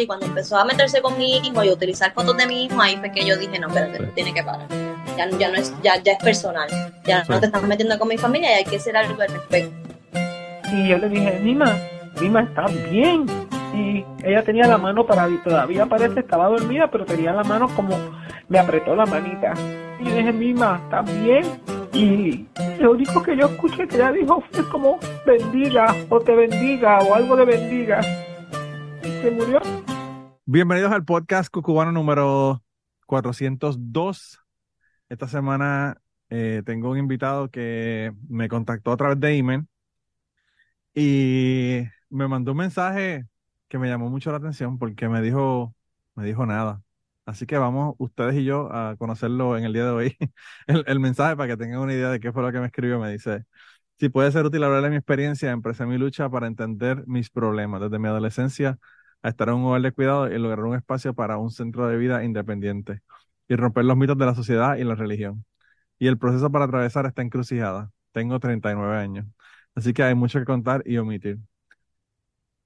y cuando empezó a meterse con mi hijo y a utilizar fotos de mi hijo, ahí fue que yo dije, no, espérate, Sí. tiene que parar. Ya, ya no es, ya, ya es personal. Ya Sí. no te estás metiendo con mi familia y hay que hacer algo al respecto. Y yo le dije, Mima, Mima está bien. Y ella tenía la mano para todavía parece estaba dormida, pero tenía la mano como me apretó la manita. Y yo dije, Mima, está bien. Y lo único que yo escuché que ella dijo fue como bendiga o te bendiga o algo de bendiga. Y se murió. Bienvenidos al podcast cucubano número 402. Esta semana eh, tengo un invitado que me contactó a través de email y me mandó un mensaje que me llamó mucho la atención porque me dijo, me dijo nada. Así que vamos ustedes y yo a conocerlo en el día de hoy. El, el mensaje para que tengan una idea de qué fue lo que me escribió. Me dice, si puede ser útil hablar de mi experiencia, empecé mi lucha para entender mis problemas desde mi adolescencia a estar en un hogar de cuidado y lograr un espacio para un centro de vida independiente y romper los mitos de la sociedad y la religión. Y el proceso para atravesar esta encrucijada. Tengo 39 años, así que hay mucho que contar y omitir.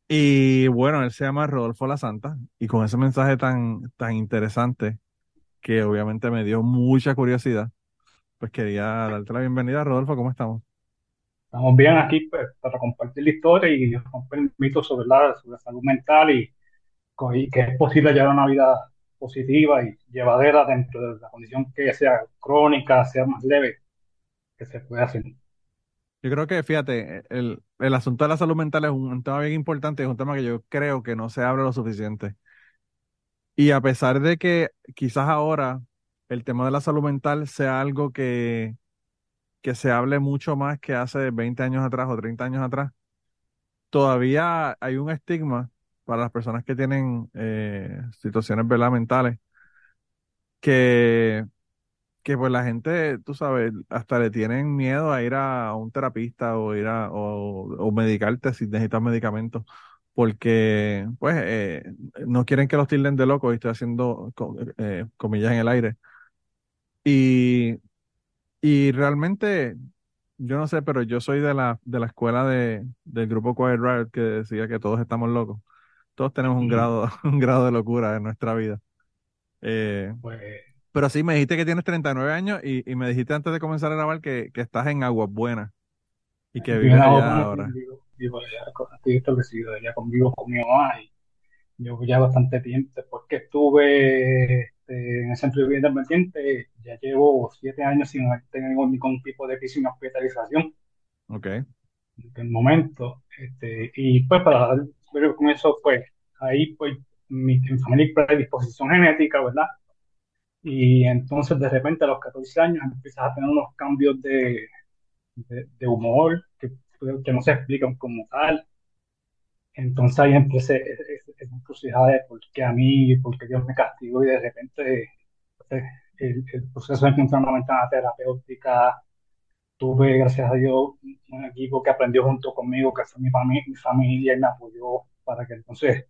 Y bueno, él se llama Rodolfo La Santa y con ese mensaje tan, tan interesante que obviamente me dio mucha curiosidad, pues quería darte la bienvenida, Rodolfo, ¿cómo estamos? Estamos bien aquí pues, para compartir la historia y romper mitos sobre la, sobre la salud mental y, y que es posible llevar una vida positiva y llevadera dentro de la condición que sea crónica, sea más leve, que se puede hacer. Yo creo que, fíjate, el, el asunto de la salud mental es un tema bien importante, es un tema que yo creo que no se habla lo suficiente. Y a pesar de que quizás ahora el tema de la salud mental sea algo que, que se hable mucho más que hace 20 años atrás o 30 años atrás, todavía hay un estigma para las personas que tienen eh, situaciones ¿verdad? mentales que, que pues la gente, tú sabes, hasta le tienen miedo a ir a un terapista o ir a o, o medicarte si necesitas medicamentos porque pues eh, no quieren que los tilden de loco y estoy haciendo eh, comillas en el aire y, y realmente yo no sé pero yo soy de la de la escuela de del grupo Quiet Riot que decía que todos estamos locos todos tenemos un Ujú. grado un grado de locura en nuestra vida Eh, Pues, pero sí, me dijiste que tienes 39 años y, y me dijiste antes de comenzar a grabar que, que estás en Aguas Buenas y que vives allá ahora. vivo, vivo allá, estoy establecido allá convivo con mi mamá y llevo ya bastante tiempo, después que estuve este, en el centro de vida independiente, ya llevo siete años sin tener ningún tipo de crisis hospitalización. Ok. en el momento. Este, y pues para dar con eso, pues ahí pues mi, mi familia hay predisposición genética, ¿verdad? Y entonces de repente a los 14 años empiezas a tener unos cambios de, de, de humor que, que no se explican como tal. Entonces ahí empecé encrucijada de por qué a mí, por qué Dios me castigó y de repente pues, el, el proceso de encontrar una ventana terapéutica tuve, gracias a Dios, un equipo que aprendió junto conmigo, que fue mi, fami- mi familia y me apoyó para que entonces,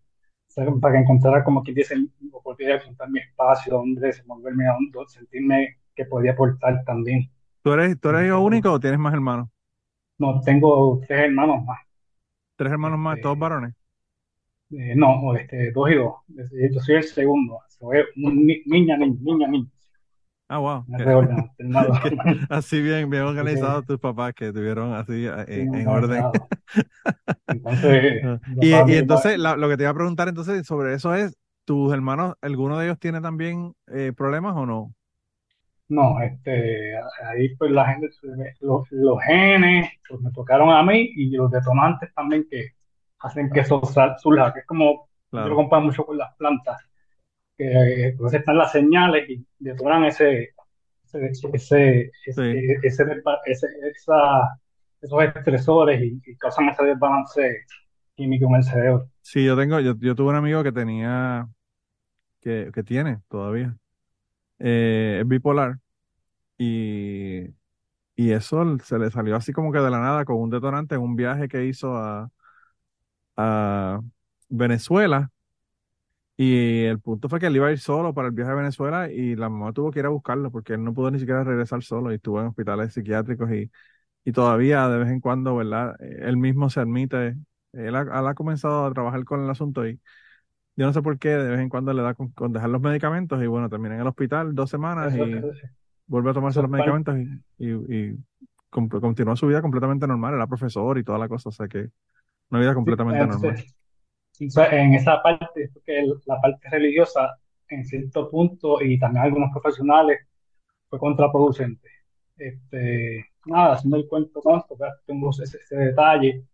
para que encontrara como que dice, volviera a encontrar mi espacio, donde desenvolverme, donde sentirme que podía aportar también. ¿Tú eres, tú eres hijo único o tienes más hermanos? No, tengo tres hermanos más. ¿Tres hermanos más, Este, todos varones? Eh, no, este, dos y dos. Yo soy el segundo. Soy un ni- niña, niña, niña, niña. Ah, wow. Así bien, bien Sí, organizados tus papás que tuvieron así eh, sí, en, orden. organizado. Entonces, Ah, Y, y entonces, la- lo que te iba a preguntar entonces sobre eso es, ¿tus hermanos, alguno de ellos tiene también eh, problemas o no? No, este, ahí pues la gente, los, los genes, pues me tocaron a mí y los detonantes también que hacen que eso surja, que es como, yo lo comparo mucho con las plantas, que eh, entonces están las señales y detonan ese, ese, ese, ese, Sí. ese desba- ese- esa- esos estresores y, y causan ese desbalance químico en el cerebro. Sí, yo tengo, yo, yo tuve un amigo que tenía, que, que tiene todavía, eh, es bipolar y, y eso se le salió así como que de la nada con un detonante en un viaje que hizo a, a Venezuela y el punto fue que él iba a ir solo para el viaje a Venezuela y la mamá tuvo que ir a buscarlo porque él no pudo ni siquiera regresar solo y estuvo en hospitales psiquiátricos y, y todavía de vez en cuando, ¿verdad? Eh, Él mismo se admite, él ha, él ha comenzado a trabajar con el asunto y yo no sé por qué de vez en cuando le da con, con dejar los medicamentos y bueno, termina en el hospital dos semanas Eso, y vuelve a tomarse los medicamentos y, y, y continúa su vida completamente normal, era profesor y toda la cosa, o sea que una vida completamente normal. en esa parte, porque el- la parte religiosa, en cierto punto, y también algunos profesionales, fue contraproducente. Este, nada, haciendo el cuento corto, tengo ese, ese detalle.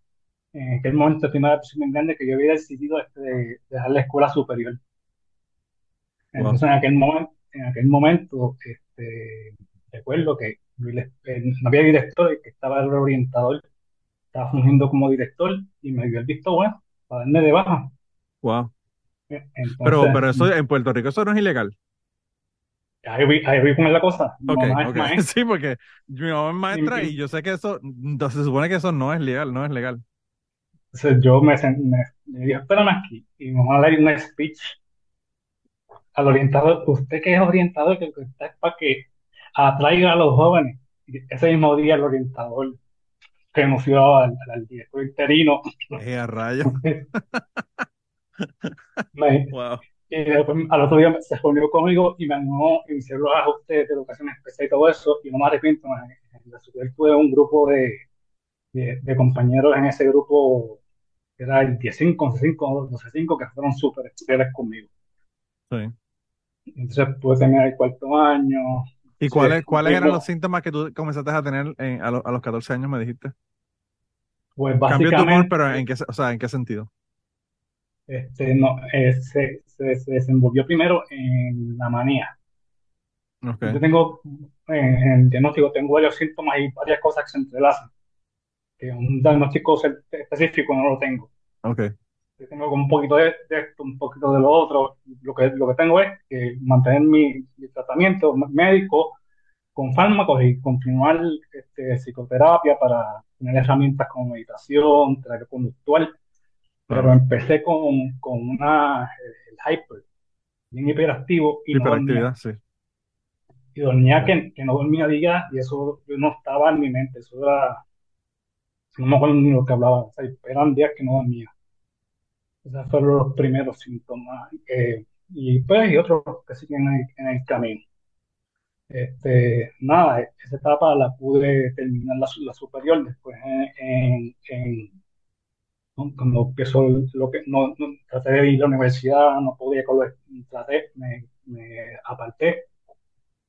En aquel momento, la primera depresión bien grande que yo había decidido este, de dejar la escuela superior. Wow. Entonces, en aquel momento, en aquel momento, este, recuerdo que el- no había director, que estaba el orientador, estaba fungiendo como director y me dio el visto bueno para darme de baja. Wow. Entonces, Pero, pero eso en Puerto Rico eso no es ilegal. ahí vi, ahí vi cómo es la cosa. Mi Ok, mamá es ok. maestra. Sí, porque mi mamá es maestra Y- y yo sé que eso, no, se supone que eso no es legal, no es legal. Entonces yo me, me, me dije, espérame aquí. Y mi mamá le dio un speech al orientador. Usted que es orientador, que está es para que atraiga a los jóvenes. Ese mismo día el orientador renunció al, al director interino. Eh, a rayos. Me- Wow. y después, al otro día se reunió conmigo y me animó y me hicieron los ajustes de educación especial y todo eso. Y no me arrepiento. En la tuve un grupo de, de, de compañeros en ese grupo que era el 15, 11-5, 12-5, que fueron súper especiales conmigo. Sí. Entonces pude terminar el cuarto año. ¿Y cuáles, cuáles eran los síntomas que tú comenzaste a tener en- a, lo- a los 14 años, me dijiste? Pues Cambio de humor, básicamente, pero ¿en qué, o sea, ¿en qué sentido? este, no, eh, se, se, se desenvolvió primero en la manía. Ok, Yo tengo, en el diagnóstico, tengo varios síntomas y varias cosas que se entrelazan. Que un diagnóstico específico no lo tengo. ok, Yo tengo como un poquito de, de esto, un poquito de lo otro. Lo que, lo que tengo es que mantener mi, mi tratamiento médico con fármacos y continuar este, psicoterapia para tener herramientas como meditación, terapia conductual. Pero empecé con, con una, el hyper, bien hiperactivo y no dormía. hiperactividad, sí. Y dormía que, que no dormía días y eso no estaba en mi mente. Eso era, no me acuerdo ni lo que hablaba. O sea, eran días que no dormía. Esos fueron los primeros síntomas. eh, y pues, y otros que siguen en el, en el camino. Este, nada, esa etapa la pude terminar la, la superior después en, en- cuando empezó lo que no, traté de ir a la universidad, no podía con traté, me, aparté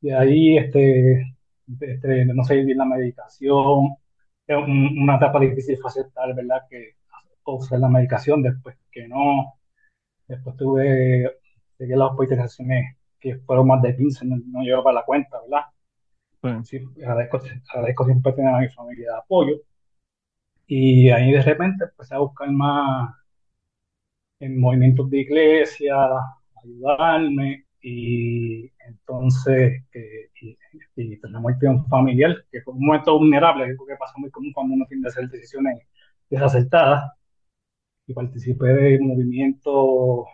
de ahí, este, este, no sé, la medicación, es un- una etapa difícil fue aceptar, ¿verdad? Que usé la medicación después que no, después tuve, seguí las hospitalizaciones que fueron más de 15, no, no llevaba la cuenta, ¿verdad? Sí. Sí, agradezco, agradezco siempre tener a mi familia de apoyo. Y ahí de repente empecé a buscar más en movimientos de iglesia, ayudarme. Y entonces, eh, y, muerte de un familiar, que fue un momento vulnerable, algo que pasa muy común cuando uno tiene que hacer decisiones desacertadas. Y participé de movimientos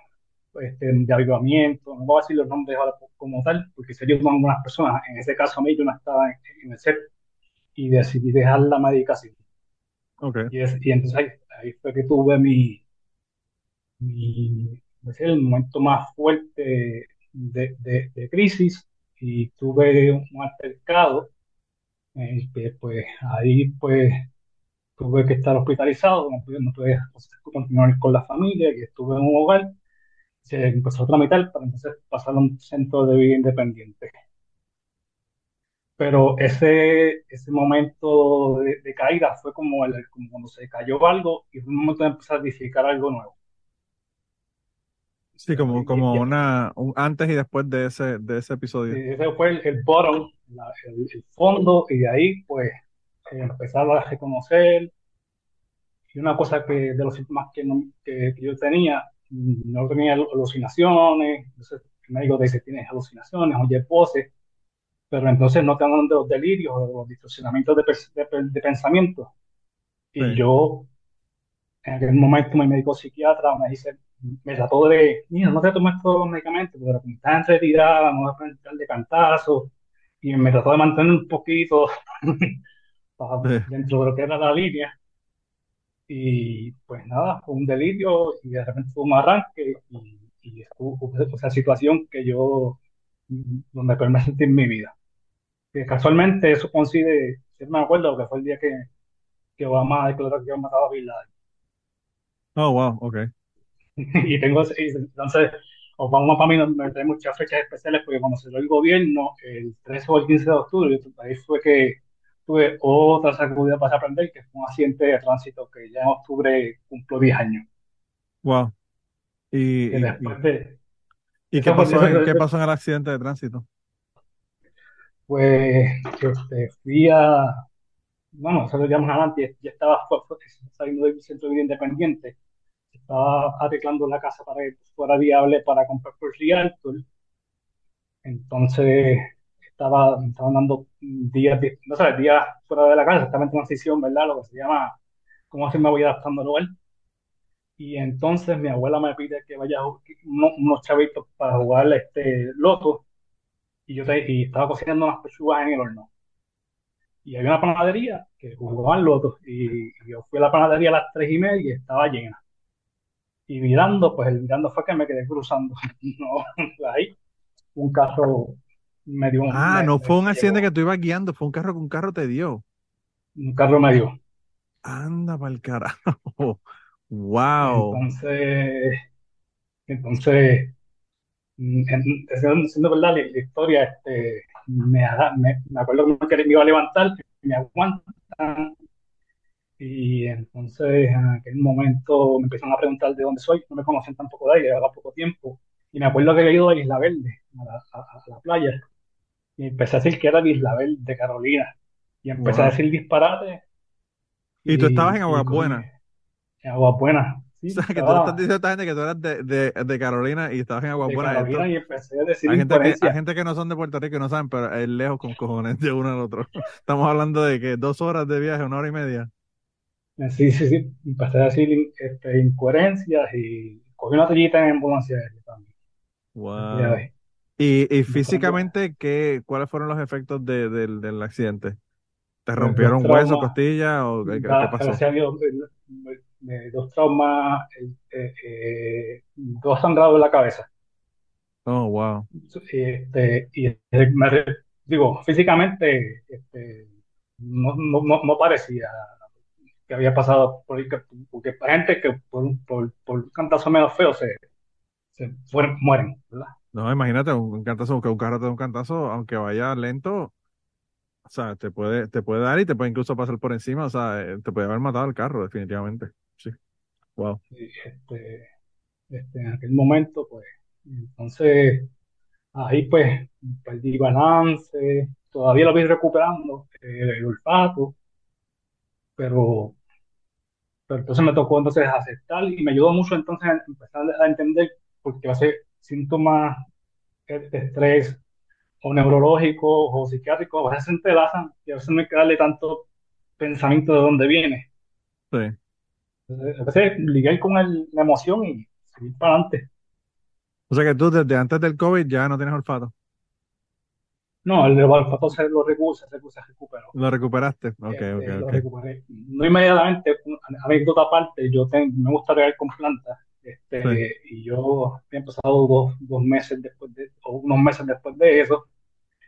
este, de avivamiento, no voy a decir los nombres ahora como tal, porque se ayudan algunas personas. En ese caso, a mí yo no estaba en, en el set y decidí dejar la medicación. Ok, Y, es- y entonces ahí, ahí fue que tuve mi, mi el momento más fuerte de, de- de crisis y tuve un altercado el que pues ahí pues tuve que estar hospitalizado, no pude, no pude continuar con la familia, que estuve en un hogar, se empezó a tramitar para entonces pasar a un centro de vida independiente. Pero ese, ese momento de, de caída fue como, el, como cuando se cayó algo y fue un momento de empezar a edificar algo nuevo. sí, como, como una, un antes y después de ese, de ese episodio. y ese fue el, el bottom, la- el, el fondo, y de ahí pues eh, empezar a reconocer. Y una cosa que de los síntomas que, no- que, que yo tenía, no tenía alucinaciones, entonces el médico te dice tienes alucinaciones, oye poses, pero entonces no te hablan de los delirios o de los distorsionamientos de, pers- de, de pensamiento. Y Sí. yo En aquel momento mi médico psiquiatra me dice, me trató de, mira, no te tomes todos los medicamentos, pero como estás en retirada, no vas a entrar de cantazo, y me trató de mantener un poquito para- Sí. dentro de lo que era la línea. Y pues nada, fue un delirio y de repente fue un arranque y, y estuvo esa situación que yo, mm, donde peor me sentí en mi vida. Que casualmente eso coincide, si no me acuerdo, que fue el día que, que Obama declaró que había matado a Bin Laden. Oh, wow, ok. Y tengo, y entonces, Obama para mí no me trae muchas fechas especiales porque cuando se dio el gobierno, el 13 o el 15 de octubre, ahí fue que tuve otra sacudida para aprender, que fue un accidente de tránsito que ya en octubre cumplió 10 años. Wow. ¿Y, y, después de, y- qué pasó qué pasó en el accidente de tránsito? pues, este, fui a, bueno, lo llamamos adelante, ya estaba saliendo del centro de vida independiente, estaba arreglando la casa para que fuera viable para comprar por Realtor, entonces estaba, estaban dando días, no sé, días fuera de la casa, estaba en transición, ¿verdad? Lo que se llama, cómo así me voy adaptando al lugar. Y entonces mi abuela me pide que vaya a ju- uno- unos chavitos para jugar este loto, y yo te- y estaba cocinando unas pechugas en el horno. Y había una panadería que jugaban lotos, y, y yo fui a la panadería a las tres y media y estaba llena. Y mirando, pues el mirando fue que me quedé cruzando. No, ahí un carro me dio, Ah, me- no fue un accidente que tú ibas guiando, fue un carro que un carro te dio. un carro me dio. Anda para el carajo. Wow. Entonces, entonces, mm, en- siendo, verdad la, la historia, este, me, me, me acuerdo que me iba a levantar, me aguantan, y entonces en aquel momento me empiezan a preguntar de dónde soy, no me conocían tampoco de ahí, llevaba poco tiempo, y me acuerdo que había ido a Isla Verde, a la, a- a la playa, y empecé a decir que era Verde, de Carolina, y empecé a decir disparate, Y tú estabas en y, y Aguas Buenas. en Aguas Buenas, O sí, sea, que tú le estás estaba diciendo a esta gente que tú eras de, de, de Carolina y estabas en Aguas de Buenas. Carolina Esto- y empecé a decir hay gente que, hay gente que no son de Puerto Rico y no saben, pero es lejos con cojones de uno al otro. Estamos hablando de que dos horas de viaje, una hora y media. Sí, sí, sí, empecé a decir este, incoherencias y cogí una toallita en ambulancia también. Wow. Y, y De físicamente, ¿qué, cuáles fueron los efectos de- del, del accidente? ¿Te dos rompieron huesos, traumas, costillas o qué, qué- pasó? gracias a Dios, dos traumas, eh, eh, dos sangrados en la cabeza. Oh, wow. Este, y me digo, físicamente este, no, no, no, parecía que había pasado por porque hay gente que por, un- por, por un cantazo medio feo se, se fueron- mueren, ¿verdad? No, imagínate, un, cantazo, que un carro te dé un cantazo, aunque vaya lento, o sea, te puede, te puede dar y te puede incluso pasar por encima, o sea, eh, te puede haber matado el carro, definitivamente. Sí. Wow. Este, este, en aquel momento, pues, entonces, ahí pues, perdí balance, todavía lo voy recuperando, eh, el olfato, pero, pero entonces me tocó entonces aceptar y me ayudó mucho entonces a empezar a entender, porque a veces síntomas de de estrés o neurológicos o psiquiátricos a veces se entrelazan y a veces no hay que darle tanto pensamiento de dónde viene. Sí. A veces lidiar con el- la emoción y seguir para adelante. O sea que tú desde antes del COVID ya no tienes olfato. No, el olfato se lo recursos, se se recuperó. Lo recuperaste. Ok, Este, ok, lo ok. recuperé. No inmediatamente, anécdota aparte, yo me gusta regar con plantas. Sí. Este, y yo he empezado dos, dos meses después de, o unos meses después de eso,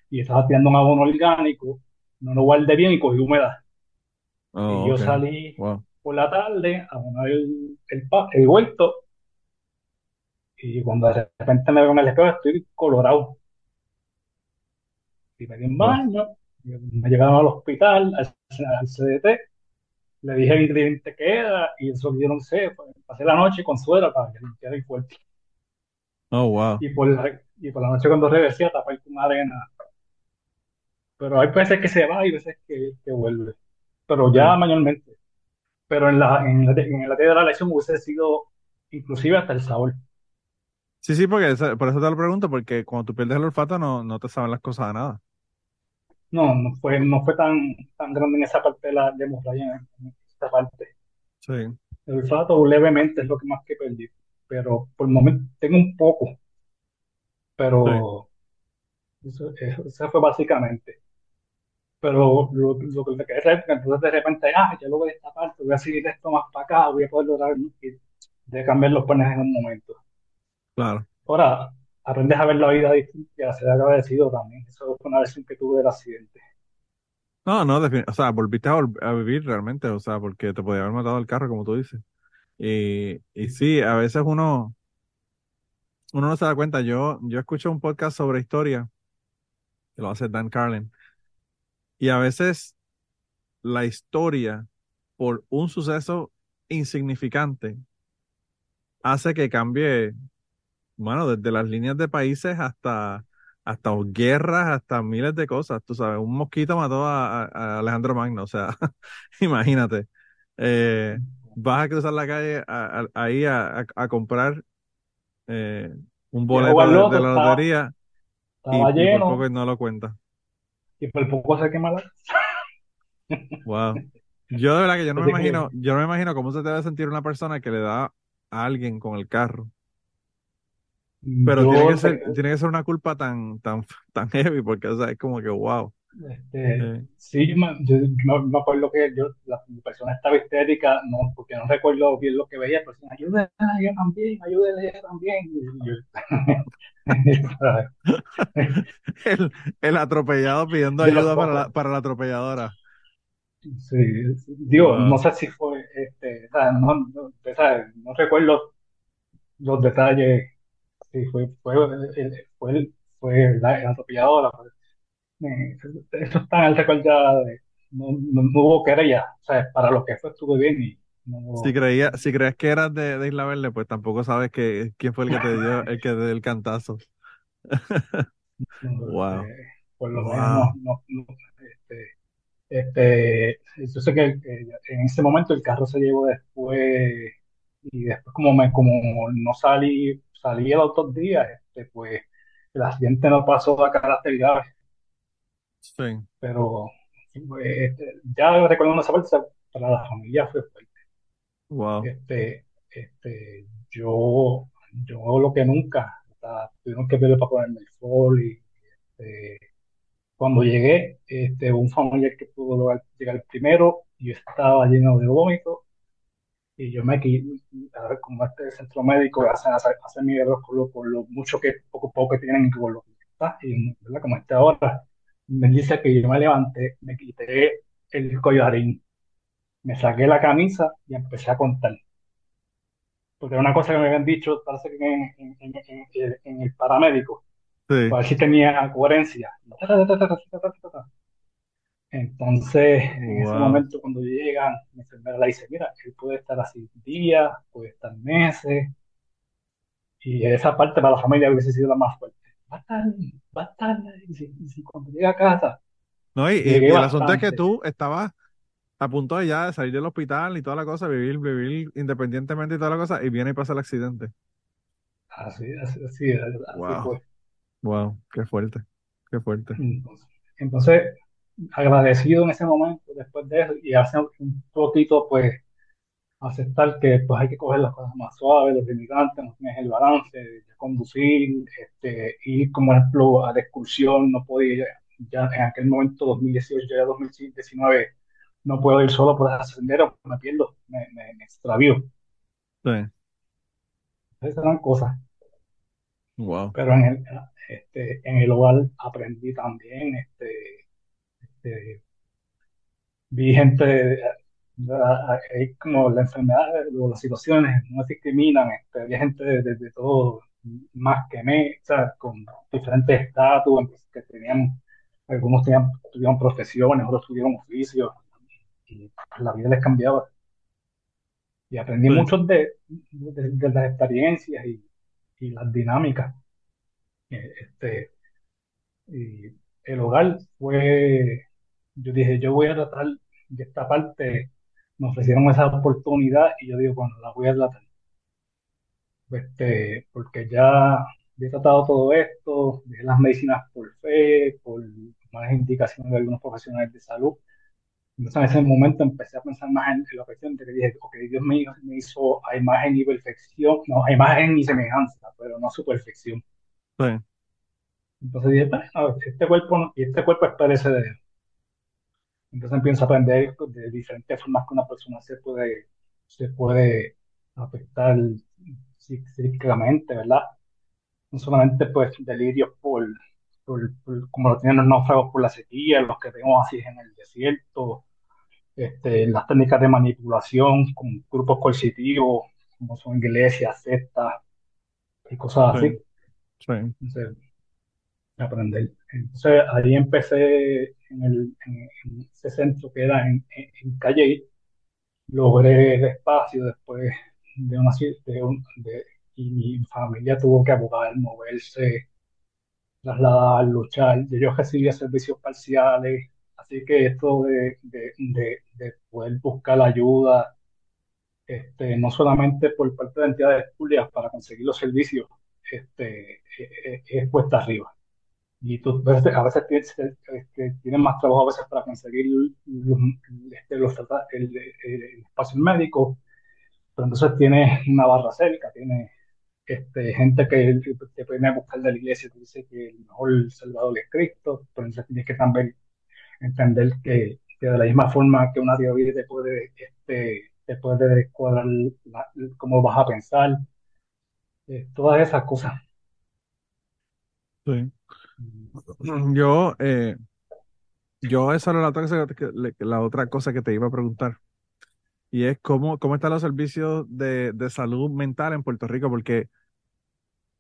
y estaba tirando un abono orgánico, no lo guardé bien y cogí humedad. Y Oh, yo salí Wow. por la tarde a abonar el, el, el huerto, y cuando de repente me veo en el espejo, estoy colorado. Y me di un baño, me llevaron al hospital, al, al CDT, le dije el ingrediente que era, y eso yo no sé, pues, pasé la noche con suero para que limpiara el cuerpo. Oh, wow. Y por la, y por la noche cuando regresé a tapar con arena. Pero hay veces que se va y veces que, que vuelve. Pero ya Sí. manualmente. Pero en la, en la, en la de la lección hubiese sido inclusive hasta el sabor. Sí, sí, porque esa- por eso te lo pregunto, porque cuando tú pierdes el olfato no, no te saben las cosas a nada. No, no fue, no fue tan, tan grande en esa parte de la de hemorragia, en, esta parte. Sí. El olfato levemente es lo que más que perdí, pero por el momento tengo un poco, pero eso, eso, eso fue básicamente. Pero lo, lo que le quedé es que entonces de repente, ah, ya lo voy a esta parte, voy a seguir esto más para acá, voy a poder lograr de cambiar los planes en un momento. claro. Ahora, aprendes a ver la vida distinta y a ser agradecido también. Eso fue una lección que tuve del accidente. No, no, o sea, volviste a, vol- a vivir realmente, o sea, porque te podía haber matado el carro, como tú dices. Y, y sí, a veces uno, uno no se da cuenta. Yo, yo escucho un podcast sobre historia, que lo hace Dan Carlin, y a veces la historia, por un suceso insignificante, hace que cambie, bueno, desde las líneas de países hasta, hasta guerras, hasta miles de cosas. Tú sabes, un mosquito mató a, Alejandro Magno, o sea, imagínate. Eh, vas a cruzar la calle a- a- ahí a, comprar eh, un Y boleto de, la estaba, lotería y, estaba y por lleno poco no lo cuentas. y por poco se quema la... Wow. Yo de verdad que yo no me imagino, yo no me imagino cómo se debe sentir una persona que le da a alguien con el carro. Pero tiene que ser, tiene que ser una culpa tan, tan, tan heavy, porque o sea, es como que wow. este, Eh, sí, yo me, yo, yo me acuerdo que yo, la persona estaba histérica, no, porque no recuerdo bien lo que veía, pero decían, ayúdenle, yo también, ayúdenle yo también. El, el atropellado pidiendo de ayuda para la, para la atropelladora. Sí, digo, no sé si fue, este, o sea, no, no, o sea, no recuerdo los detalles, si fue, fue, el, fue, el, fue la, el atropellador, eh, eso está en el ya, de- no, no, no hubo querella, o sea, para lo que fue estuve bien y Si no, creía, si crees que eras de, de Isla Verde, pues tampoco sabes que, quién fue el que te dio, el que te dio el cantazo. Wow. este, por lo menos no, Wow. no, no, este, este, yo sé que eh, en ese momento el carro se llevó después y después como me, como no salí, salí los otros días, este, pues el accidente no pasó a carácter grave, Sí. pero pues, este, ya recordando esa parte, para la familia fue fuerte. Wow. Este, este, yo, yo lo que nunca, sea, tuvieron que verlo para ponerme el sol y este, cuando llegué, este, un familiar que pudo lograr llegar primero, yo estaba lleno de vómito y yo me ver, como este centro médico hacen, hacen, hacen milagros con por lo mucho que, poco poco que tienen y por lo que está, y ¿verdad? como está ahora, me dice que yo me levanté, me quité el collarín, me saqué la camisa y empecé a contar. Porque era una cosa que me habían dicho, parece que en, en, en, en- en el paramédico, Sí. para ver si tenía coherencia. Entonces, en ese momento, cuando llegan, mi enfermera le dice, mira, él puede estar así días, puede estar meses, y esa parte para la familia hubiese sido la más fuerte. Va a estar, va a estar, y si, y si cuando llega a casa, No, y, y- el asunto es que bastante. tú estabas a punto de ya de salir del hospital y toda la cosa, vivir, vivir independientemente y toda la cosa, y viene y pasa el accidente. Así, así, así, así Wow. fue. Wow. Qué fuerte. Qué fuerte. Entonces, entonces, agradecido en ese momento, después de eso, y hace un poquito, pues, aceptar que pues hay que coger las cosas más suaves, los limitantes, no tienes el balance de conducir, este, ir como ejemplo a la excursión, no podía, ya en aquel momento, 2018, ya 2019, no puedo ir solo por ese sendero, me pierdo, me, me, me extravío. Sí. Esas eran cosas, Wow. pero en el, este, en el hogar aprendí también, este, este, vi gente, hay como la enfermedad o las situaciones no discriminan, este, había gente de, de- de todo, más que me, o sea, con diferentes estatus, que tenían, algunos tenían, tuvieron profesiones, otros tuvieron oficios, y la vida les cambiaba. Y aprendí Sí. mucho de, de, de las experiencias y, y las dinámicas. Eh, Este, y el hogar fue, yo dije, yo voy a tratar de esta parte, me ofrecieron esa oportunidad y yo digo, bueno, la voy a tratar. Este, porque ya he tratado todo esto, dejé las medicinas por fe, por malas indicaciones de algunos profesionales de salud, Entonces en ese momento empecé a pensar más en, en la cuestión de que dije, ok, Dios me, me hizo a imagen y perfección, no, a imagen y semejanza, pero no a su perfección. Sí, Entonces dije, "Pues, a ver, este cuerpo, y este cuerpo es perecedero. Entonces empiezo a aprender de diferentes formas que una persona se puede, se puede afectar psí- psíquicamente, ¿verdad? No solamente pues delirios por, por, por- como lo tienen los náufragos por la sequía, los que vemos así en el desierto, este, las técnicas de manipulación con grupos coercitivos, como son iglesias, sectas y cosas así. sí, sí, Entonces, aprender. Entonces ahí empecé en, el, ese centro que era en, en, Calle, logré el espacio después de una y mi familia tuvo que abogar, moverse, trasladar, luchar. Yo recibía servicios parciales, así que esto de, de, de, de poder buscar ayuda, este, no solamente por parte de entidades públicas para conseguir los servicios, este, eh, eh, es cuesta arriba. Y tú a veces, tienes, este, tienes más trabajo a veces para conseguir los, este, los el, espacio médico, pero entonces tienes una barra cerca, tienes este, gente que te viene a buscar de la iglesia, te dice que el mejor Salvador es Cristo, pero entonces tienes que también entender que, de la misma forma que una teoría te puede, este, te puede descuadrar la- cómo vas a pensar, eh, todas esas cosas. sí. Yo, eh, yo esa era la otra cosa que, la otra cosa que te iba a preguntar. Y es cómo, cómo están los servicios de, de salud mental en Puerto Rico, porque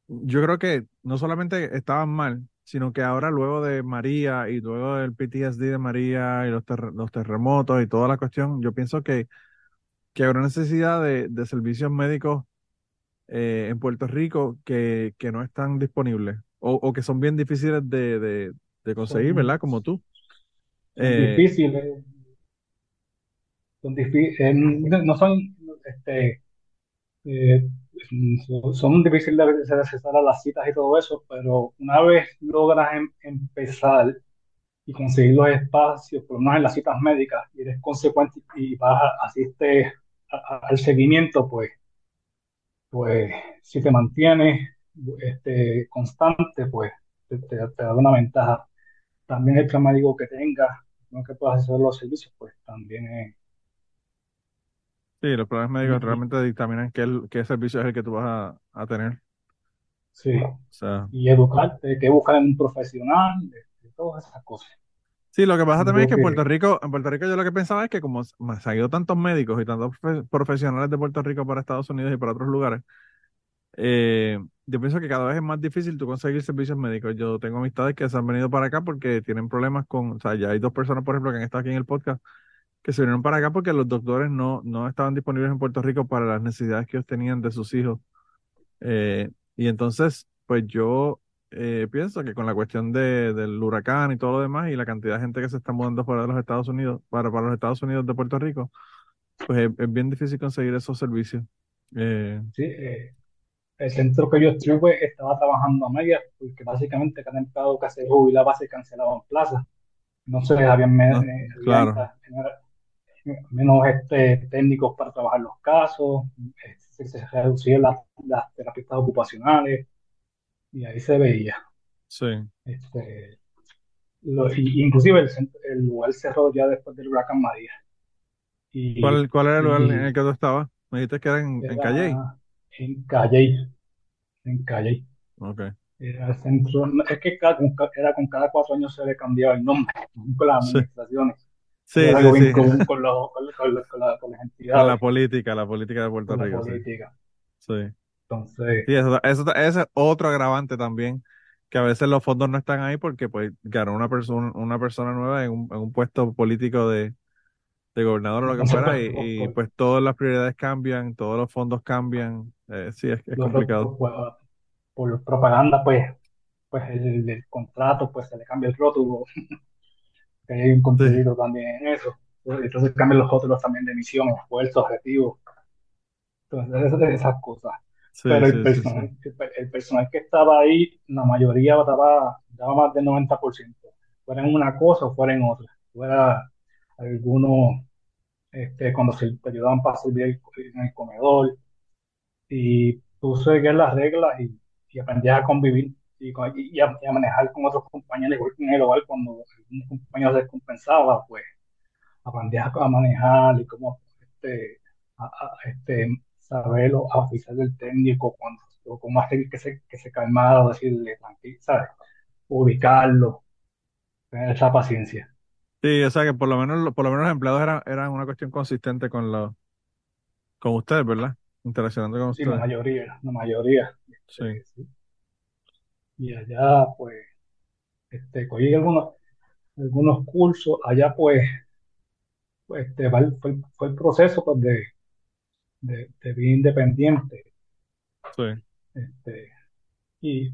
yo creo que no solamente estaban mal, sino que ahora luego de María y luego del PTSD de María y los, los terremotos y toda la cuestión, yo pienso que, que hay una necesidad de, de servicios médicos eh, en Puerto Rico que, que no están disponibles o, o que son bien difíciles de, de, de conseguir, ¿verdad? Como tú. Eh, difíciles, son difíciles, no son, este, eh, son son difíciles de de accesar a las citas y todo eso, pero una vez logras em- empezar y conseguir los espacios, por lo menos en las citas médicas, y eres consecuente y vas a, asistes a- a- al seguimiento, pues, pues si te mantienes este, constante, pues te, te- te da una ventaja. También el plan médico que tengas, no que puedas hacer los servicios, pues también es... sí, los planes médicos realmente dictaminan qué, qué servicio es el que tú vas a, a tener. sí, O sea, y educarte, que buscar en un profesional, de, de todas esas cosas. Sí, lo que pasa también es que en Puerto Rico, en Puerto Rico yo lo que pensaba es que como se han ido tantos médicos y tantos profe- profesionales de Puerto Rico para Estados Unidos y para otros lugares, eh, yo pienso que cada vez es más difícil tú conseguir servicios médicos. Yo tengo amistades que se han venido para acá porque tienen problemas con, o sea, ya hay dos personas, por ejemplo, que han estado aquí en el podcast, que se vinieron para acá porque los doctores no, no estaban disponibles en Puerto Rico para las necesidades que ellos tenían de sus hijos. Eh, y entonces, pues yo eh, pienso que con la cuestión de, del huracán y todo lo demás y la cantidad de gente que se está mudando fuera de los Estados Unidos, para, para los Estados Unidos de Puerto Rico, pues es, bien difícil conseguir esos servicios. Eh, sí, eh, el centro que yo estuve estaba trabajando a medias, porque básicamente cada empleado que se jubilaba se cancelaba en plaza. No se habían no, eh, había claro, menos este, técnicos para trabajar los casos, eh, se, reducían las, las terapistas ocupacionales y ahí se veía. sí. Este, lo- y- inclusive el, el lugar cerró ya después del huracán María. Y, ¿Cuál, cuál era el lugar en el que tú estabas? Me dijiste que era en, en Calley. En Calle, en Calle. Ok. Era el centro, es que cada- era con cada cuatro años se le cambiaba el nombre, con las Sí, administraciones. sí, Era sí, algo bien sí. común con, los- con, con la- con la- con las Con la entidades, política, la política de Puerto con la Rico, sí. política. Sí. Entonces, Sí, eso, eso, ese es otro agravante también, que a veces los fondos no están ahí porque pues ganó una persona, una persona nueva en un, en un puesto político de, de gobernador o lo que fuera, y, pues todas las prioridades cambian, todos los fondos cambian. Eh, sí, es, es los- complicado. por, propaganda, pues, pues el, el contrato, pues se le cambia el rótulo, que hay un Sí, contenido también en eso. Entonces cambian los rótulos también de misión, esfuerzo, objetivo, entonces esas, cosas. sí, Pero el sí, personal, el, pe- el personal que estaba ahí, la mayoría daba, daba más del 90%, fuera en una cosa o fuera en otra. Fuera algunos este, cuando se te ayudaban para servir en el comedor y tú seguías las reglas y, y aprendías a convivir y, y a, y a manejar con otros compañeros, igual que en el hogar cuando algún compañero se descompensaba, pues aprendías a, a manejar y cómo este, a, a- este, saberlo, a oficiar del técnico, cuando, o cómo hacer que se, que se calmara, o decirle tranquilo, ¿sabes? Ubicarlo, tener esa paciencia. Sí, o sea que por lo menos, por lo menos los empleados eran, eran una cuestión consistente con los, con ustedes, ¿verdad? Interaccionando con Sí, la mayoría, la mayoría. Sí, este, sí. Y allá, pues, este, cogí algunos, algunos cursos, allá, pues, pues, este, fue, el- fue el proceso, pues, de, de, de vida independiente, sí, este, y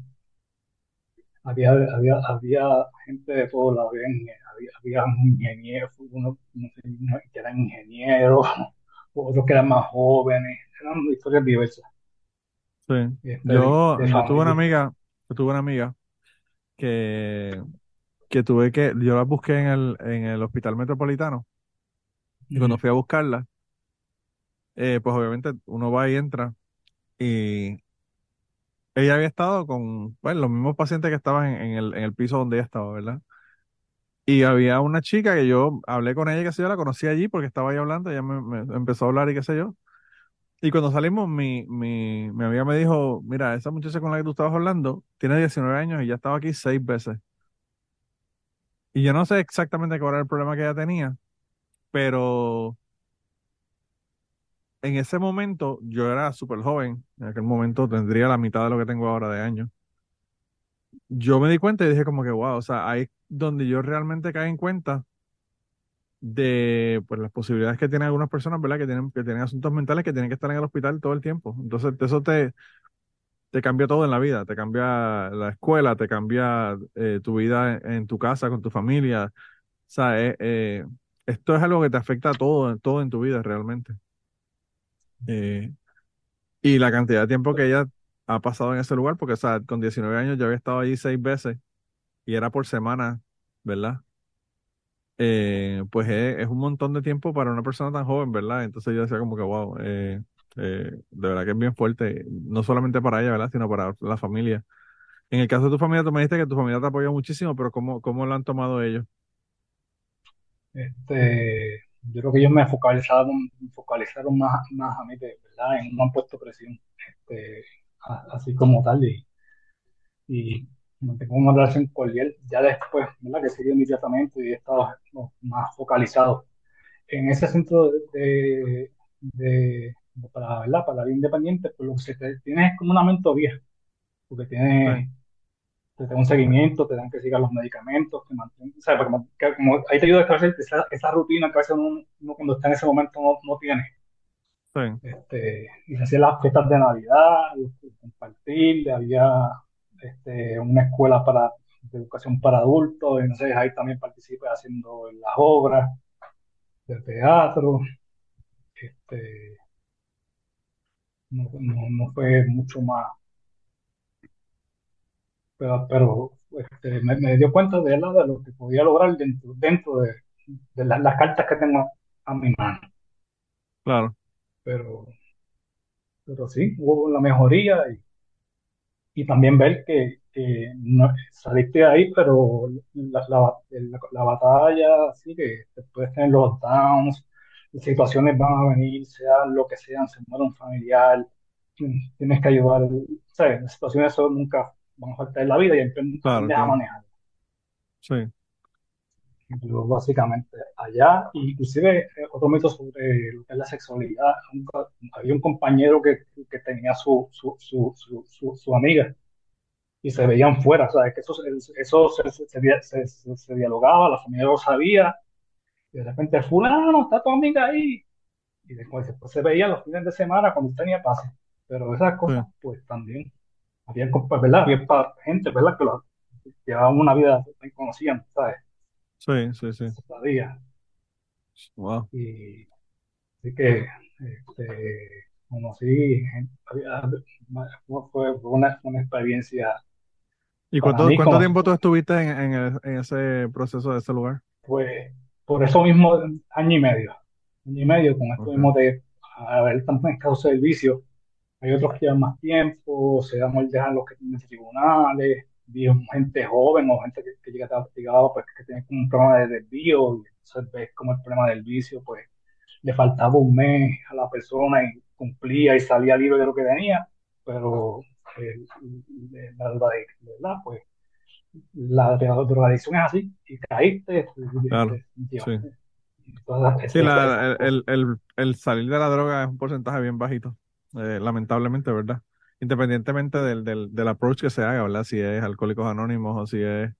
había, había, había gente de todos lados, había, inge- había, había ingenieros, unos, unos que eran ingenieros, otros que eran más jóvenes, eran historias diversas, sí. este, Yo, tuve una amiga, yo tuve una amiga que, que tuve que, yo la busqué en el, en el hospital metropolitano y cuando fui a buscarla, eh, pues obviamente uno va y entra y ella había estado con, bueno, los mismos pacientes que estaban en, en el, en el piso donde ella estaba, ¿verdad? Y había una chica que yo hablé con ella, que sé yo, la conocí allí porque estaba ahí hablando, ella me, me empezó a hablar y qué sé yo. Y cuando salimos, mi, mi, mi amiga me dijo, mira, esa muchacha con la que tú estabas hablando tiene 19 años y ya estaba aquí seis veces. Y yo no sé exactamente cuál era el problema que ella tenía, pero en ese momento yo era súper joven, en aquel momento tendría la mitad de lo que tengo ahora de años. Yo me di cuenta y dije como que, wow, o sea, ahí donde yo realmente caí en cuenta de pues, las posibilidades que tienen algunas personas, ¿verdad? Que tienen, que tienen asuntos mentales que tienen que estar en el hospital todo el tiempo. Entonces, eso te, te cambia todo en la vida, te cambia la escuela, te cambia eh, tu vida en, tu casa, con tu familia. O sea, eh, eh, esto es algo que te afecta a todo, todo en tu vida realmente. Y la cantidad de tiempo que ella ha pasado en ese lugar, porque, o sea, con 19 años yo había estado allí seis veces y era por semana, ¿verdad? Eh, pues es, es un montón de tiempo para una persona tan joven, ¿verdad? Entonces yo decía como que, wow, eh, eh, de verdad que es bien fuerte, no solamente para ella, ¿verdad? Sino para la familia. En el caso de tu familia, tú me dijiste que tu familia te apoyó muchísimo, pero ¿cómo, cómo lo han tomado ellos? Este, yo creo que ellos me focalizaron, más, más a mí, de verdad, y no puesto presión, este, así como tal, y, y mantengo una relación cordial. Ya después, ¿verdad? Que seguí mi tratamiento y he estado no, más focalizado. En ese centro de, de, de- para, ¿verdad? Para la vida independiente, pues lo que se te, tienes es como una mentoría, porque tienes te dan un seguimiento, te dan que sigas los medicamentos, te mantienen, o sea, como, que- como ahí te ayuda a establecer esa, esa rutina que a veces uno, uno cuando está en ese momento no, no tiene. sí, Este, y se hacían las fiestas de Navidad, los- compartir, había este, una escuela para, de educación para adultos, y entonces ahí también participé haciendo las obras de teatro, este, no, no, no fue mucho más, pero, pero este, me, me dio cuenta de, la- de lo que podía lograr dentro, dentro de, de la- las cartas que tengo a mi mano. claro, Pero, pero sí, hubo la mejoría y, y también ver que, que no, saliste de ahí, pero la, la, la- la batalla, sí, que puedes tener los downs, situaciones van a venir, sea lo que sean, se muere un familiar, tienes que ayudar, ¿sabes? Las situaciones eso nunca van a faltar en la vida y aprendes claro, a claro, manejar. sí, Básicamente allá, y inclusive eh, otro mito sobre lo que es la sexualidad. Un había un compañero que, que tenía su, su, su, su, su- su amiga y se veían fuera, o sea, que eso, se- eso se, se, se, dia- se- se- se dialogaba, la familia lo sabía, y de repente, fulano, está tu amiga ahí, y después, después se veía los fines de semana cuando tenía pase. Pero esas cosas, pues también, había, ¿verdad? Había gente, ¿verdad? Que lo, llevaban una vida conocían, ¿sabes? Sí, sí, sí, Todavía. wow. Y así que, este, conocí fue una, una experiencia ¿Y para cuánto, mí cuánto como, tiempo tú estuviste en, en, el- en ese proceso de ese lugar? pues, por eso mismo, año y medio. Año y medio con esto mismo de haber tantos escasos servicios. Hay otros que llevan más tiempo, se dan los que tienen tribunales, vio gente joven o gente que, que llega llegaba, pues que tiene como un problema de desvío, y entonces ves como el problema del vicio, pues le faltaba un mes a la persona y cumplía y salía libre de lo que tenía, pero eh, la, la, ¿verdad? Pues la, la drogadicción es así, y caíste, Claro, sí. el salir de la droga es un porcentaje bien bajito, eh, lamentablemente, ¿verdad? Independientemente del, del, del approach que se haga, ¿verdad? Si es Alcohólicos Anónimos o si es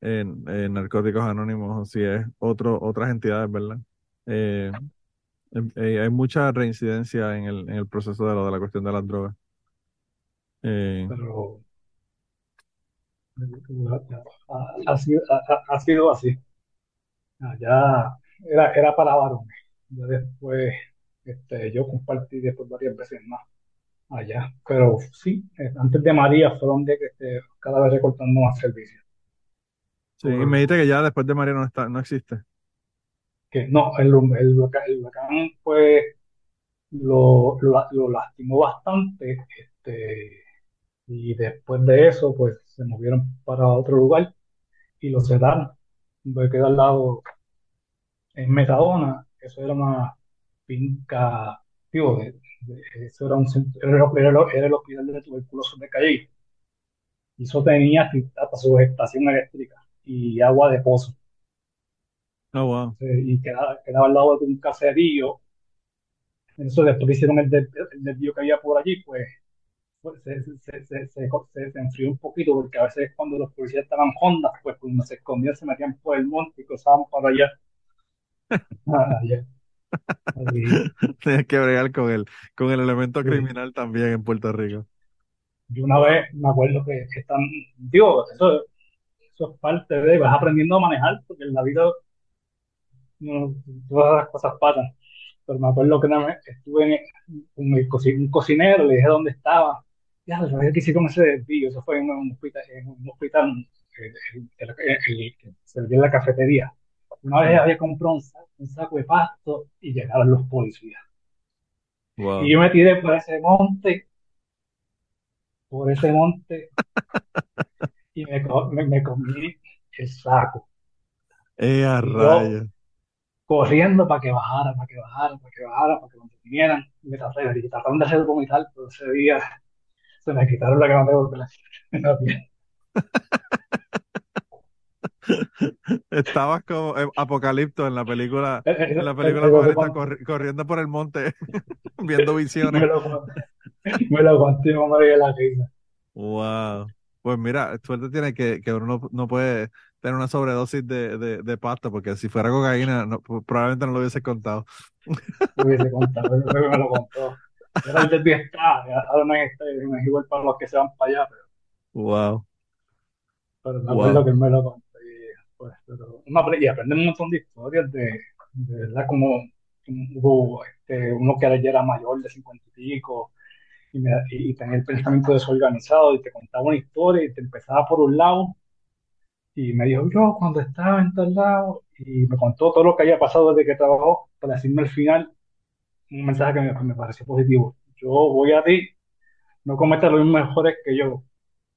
eh, eh, Narcóticos Anónimos o si es otro, otras entidades, ¿verdad? Eh, hay mucha reincidencia en el, en el proceso de, lo, de la cuestión de las drogas. Pero ha, ha sido, ha, ha sido así. Ah, Ya era, era para varones. Ya después este, yo compartí después varias veces más allá. Pero sí, eh, antes de María fueron de que este, cada vez recortando más servicios. sí, y me dijiste que ya después de María no está, no existe. Que no, el, el, huracán, el huracán, pues lo, lo, lo lastimó bastante. Este, y después de eso, pues se movieron para otro lugar y lo cerraron. Porque queda al lado en Metadona, eso era una finca, digo, de- eso era un centro- era, el- era el- hospital de tuberculosis de Calle. Y eso tenía hasta su estación eléctrica y agua de pozo. Oh, wow. Y quedaba, quedaba al lado de un caserío. Eso después hicieron el, el desvío que había por allí, pues, pues, se, enfrió un poquito, porque a veces cuando los policías estaban hondas, pues cuando se escondían se metían por el monte y cruzaban para allá. Ah, allá. Tienes que bregar con el, con el elemento Sí. criminal también en Puerto Rico. Yo una vez me acuerdo que, que están, digo, eso, eso es parte de, vas aprendiendo a manejar, porque en la vida no, todas las cosas pasan. Pero me acuerdo que una vez estuve en, con un cocinero, le dije dónde estaba. Ya, sabía que hicieron ese desvío, eso fue en un hospital, en un hospital eh, que servía en la cafetería. Una vez había comprado un saco, un saco de pasto y llegaron los policías. Wow. Y yo me tiré por ese monte, por ese monte, y me, co- me, me comí el saco, ¡Eh, a yo- corriendo para que bajara, para que bajara, para que bajara, para que lo detuvieran. Y me traté- y trataron de hacer vomitar, pero ese día se me quitaron la gana de la piel. Estabas como eh, Apocalipto en la película, El- el- en la el- película está corri- corriendo por el monte, viendo me visiones. lo, con- me lo conté y me morí de la risa. Wow. Pues mira, suerte tiene que, que uno no, no puede tener una sobredosis de, de, de pasta, porque si fuera cocaína, no- probablemente no lo hubiese contado. Lo hubiese contado, que me lo contó. Era el del bienestar, ahora no es, este, no es igual para los que se van para allá, pero, Wow. pero me Wow. acuerdo que él me lo contó. Pues, pero apre- y aprende un montón de historias de, de verdad, como hubo este, uno que ya era mayor de 50 y pico y, me- y tenía el pensamiento desorganizado y te contaba una historia y te empezaba por un lado y me dijo yo cuando estaba en tal lado y me contó todo lo que había pasado desde que trabajó para decirme al final un mensaje que me, me pareció positivo. Yo voy a ti, no cometas los mismos errores que yo,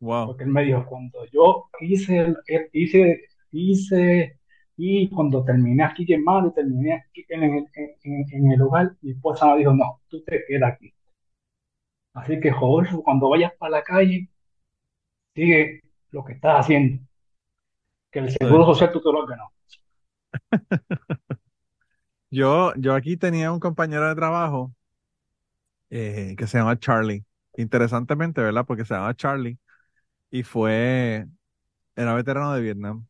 Wow. porque él me dijo, cuando yo hice, el- hice, hice, y cuando terminé aquí quemado y terminé aquí en, el- en, el hogar, mi esposa me dijo, no, tú te quedas aquí. Así que, Rodolfo, cuando vayas para la calle, sigue lo que estás haciendo, que el seguro social tú te lo has ganado. Yo, yo aquí tenía un compañero de trabajo eh, que se llama Charlie. Interesantemente, ¿verdad? Porque se llama Charlie y fue, era veterano de Vietnam.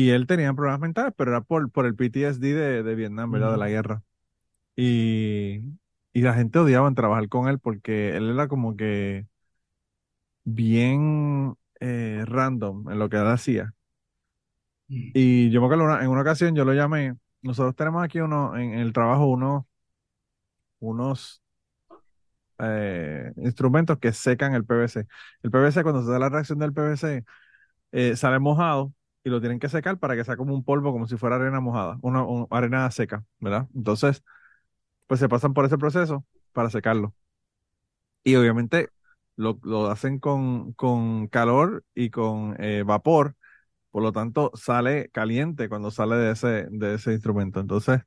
Y él tenía problemas mentales, pero era por, por el PTSD de, de Vietnam, ¿verdad? De la guerra. Y, y la gente odiaba en trabajar con él porque él era como que bien eh, random en lo que él hacía. Mm. Y yo me acuerdo una- en una ocasión yo lo llamé. Nosotros tenemos aquí uno, en, el trabajo unos, unos eh, instrumentos que secan el PVC. El PVC, cuando se da la reacción del PVC, eh, sale mojado y lo tienen que secar para que sea como un polvo, como si fuera arena mojada, una, un- arena seca, ¿verdad? Entonces, pues se pasan por ese proceso para secarlo. Y obviamente lo, lo hacen con, con calor y con eh, vapor, por lo tanto sale caliente cuando sale de ese, de ese instrumento. Entonces,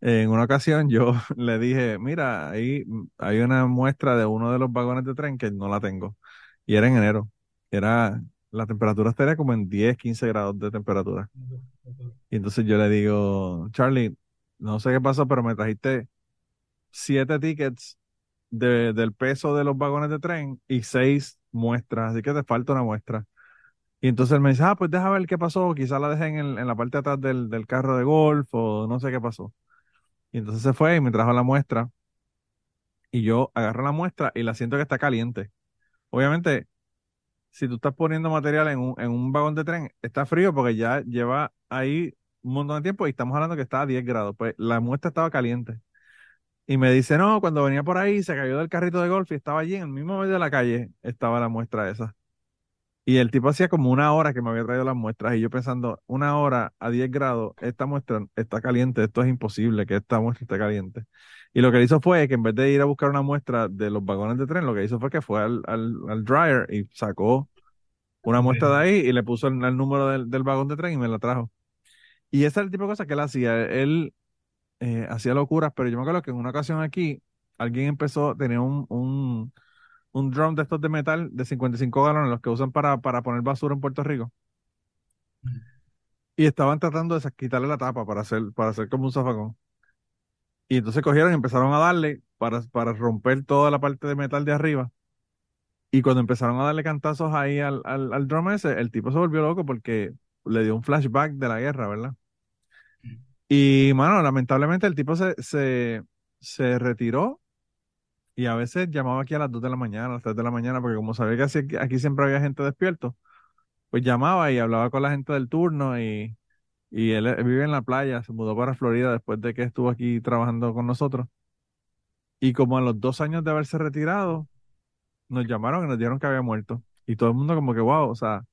en una ocasión yo le dije, mira, ahí hay una muestra de uno de los vagones de tren que no la tengo. Y era en enero. Era, la temperatura estaría como en 10, 15 grados de temperatura. Y entonces yo le digo, Charlie, no sé qué pasó, pero me trajiste siete tickets de- del peso de los vagones de tren y seis muestras, así que te falta una muestra. Y entonces él me dice, ah, pues deja ver qué pasó, quizás la dejé en, el- en la parte de atrás del, del carro de golf o no sé qué pasó. Y entonces se fue y me trajo la muestra y yo agarro la muestra y la siento que está caliente. Obviamente, si tú estás poniendo material en un, en un vagón de tren, está frío porque ya lleva ahí un montón de tiempo y estamos hablando que está a 10 grados. Pues la muestra estaba caliente. Y me dice, no, cuando venía por ahí se cayó del carrito de golf y estaba allí en el mismo medio de la calle, estaba la muestra esa. Y el tipo hacía como una hora que me había traído las muestras y yo pensando, una hora a 10 grados, esta muestra está caliente, esto es imposible que esta muestra esté caliente. Y lo que hizo fue que en vez de ir a buscar una muestra de los vagones de tren, lo que hizo fue que fue al, al, al dryer y sacó una muestra de ahí y le puso el, el número del, del vagón de tren y me la trajo. Y ese es el tipo de cosas que él hacía. Él eh, hacía locuras, pero yo me acuerdo que en una ocasión aquí alguien empezó, tenía un, un, un drum de estos de metal de 55 galones, los que usan para, para poner basura en Puerto Rico. Y estaban tratando de quitarle la tapa para hacer, para hacer como un zafacón. Y entonces cogieron y empezaron a darle para, para romper toda la parte de metal de arriba. Y cuando empezaron a darle cantazos ahí al, al, al drum ese, el tipo se volvió loco porque le dio un flashback de la guerra, ¿verdad? Y, mano, lamentablemente el tipo se, se, se retiró y a veces llamaba aquí a las 2 de la mañana, a las 3 de la mañana, porque como sabía que aquí siempre había gente despierto, pues llamaba y hablaba con la gente del turno y, y él, él vive en la playa, se mudó para Florida después de que estuvo aquí trabajando con nosotros. Y como a los dos años de haberse retirado, nos llamaron y nos dijeron que había muerto. Y todo el mundo como que, wow, o sea,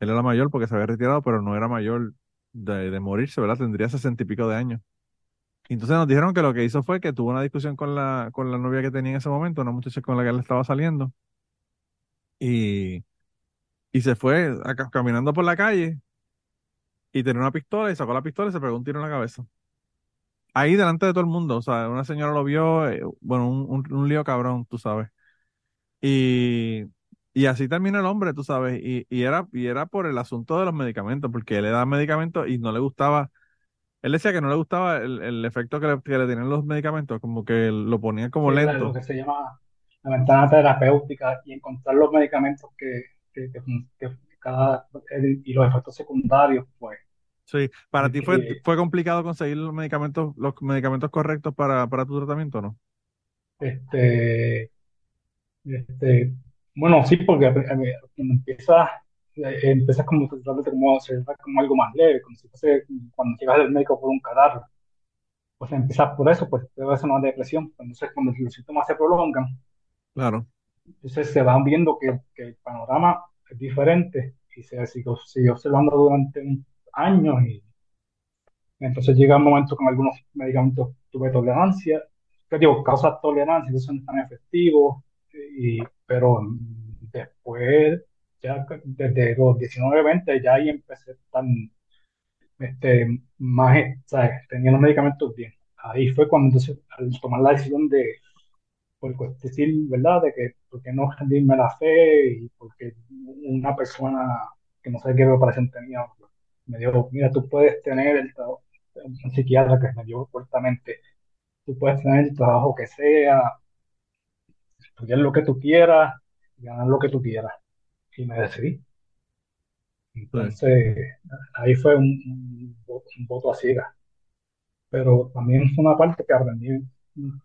él era mayor porque se había retirado, pero no era mayor de, de morirse, ¿verdad? Tendría sesenta y pico de años. Entonces nos dijeron que lo que hizo fue que tuvo una discusión con la, con la novia que tenía en ese momento, una muchacha con la que él estaba saliendo, y, y se fue caminando por la calle y tenía una pistola y sacó la pistola y se pegó un tiro en la cabeza. Ahí delante de todo el mundo, o sea, una señora lo vio, eh, bueno, un, un, lío cabrón, tú sabes. Y, y así terminó el hombre, tú sabes, y, y era, y era por el asunto de los medicamentos, porque él le daba medicamentos y no le gustaba, él decía que no le gustaba el, el efecto que le, que le tenían los medicamentos, como que lo ponían como Sí, lento. lo que se llama la ventana terapéutica y encontrar los medicamentos que, que, que cada y los efectos secundarios, pues Sí, para ti fue, que, fue complicado conseguir los medicamentos, los medicamentos correctos para, para tu tratamiento, ¿no? este, este, bueno, sí, porque cuando empiezas, eh, empiezas como tratándote como, como algo más leve, como si fuese cuando llegas al médico por un catarro, pues empiezas por eso, pues debe ser una depresión, pues, entonces cuando los síntomas se prolongan, Claro, Entonces se van viendo que, que el panorama es diferente y se siguió observando durante un año y entonces llega un momento con algunos medicamentos tuve tolerancia, que digo, causa tolerancia, entonces no están efectivos, y, pero después, ya desde los 19, 20, ya ahí empecé estar este, más, ¿sabes? Tenía los medicamentos bien. Ahí fue cuando entonces, al tomar la decisión de por decir, ¿verdad? De que, ¿por qué no rendirme la fe? Y porque una persona que no sé qué preparación tenía, me dijo, mira, tú puedes tener el trabajo, un psiquiatra que me dio fuertemente, tú puedes tener el trabajo que sea, estudiar lo que tú quieras, ganar lo que tú quieras. Y me decidí. sí, Entonces, ahí fue un, un, vo- un voto a ciegas. pero también fue una parte que aprendí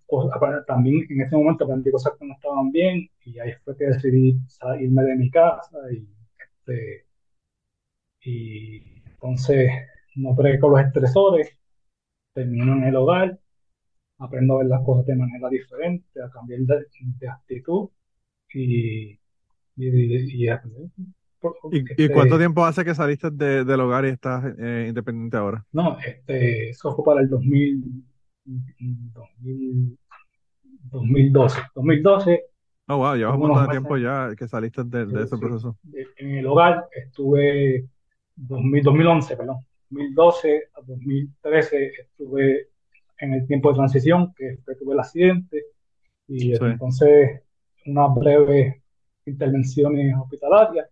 cosas, también en ese momento aprendí cosas que no estaban bien y ahí fue que decidí sa- irme de mi casa y, este, y entonces no bregué con los estresores, termino en el hogar, aprendo a ver las cosas de manera diferente, a cambiar de, de actitud y, y, y- ¿Y, y este, cuánto tiempo hace que saliste de- del hogar y estás eh, independiente ahora? No, este, eso fue para el 2000, 2000, 2012. 2012, Oh, wow, llevas un montón de tiempo ya que saliste de, de ese sí, proceso. en el hogar estuve 2000, 2011, perdón, 2012 a 2013 estuve en el tiempo de transición, que tuve el accidente, y Sí. entonces unas breves intervenciones hospitalarias,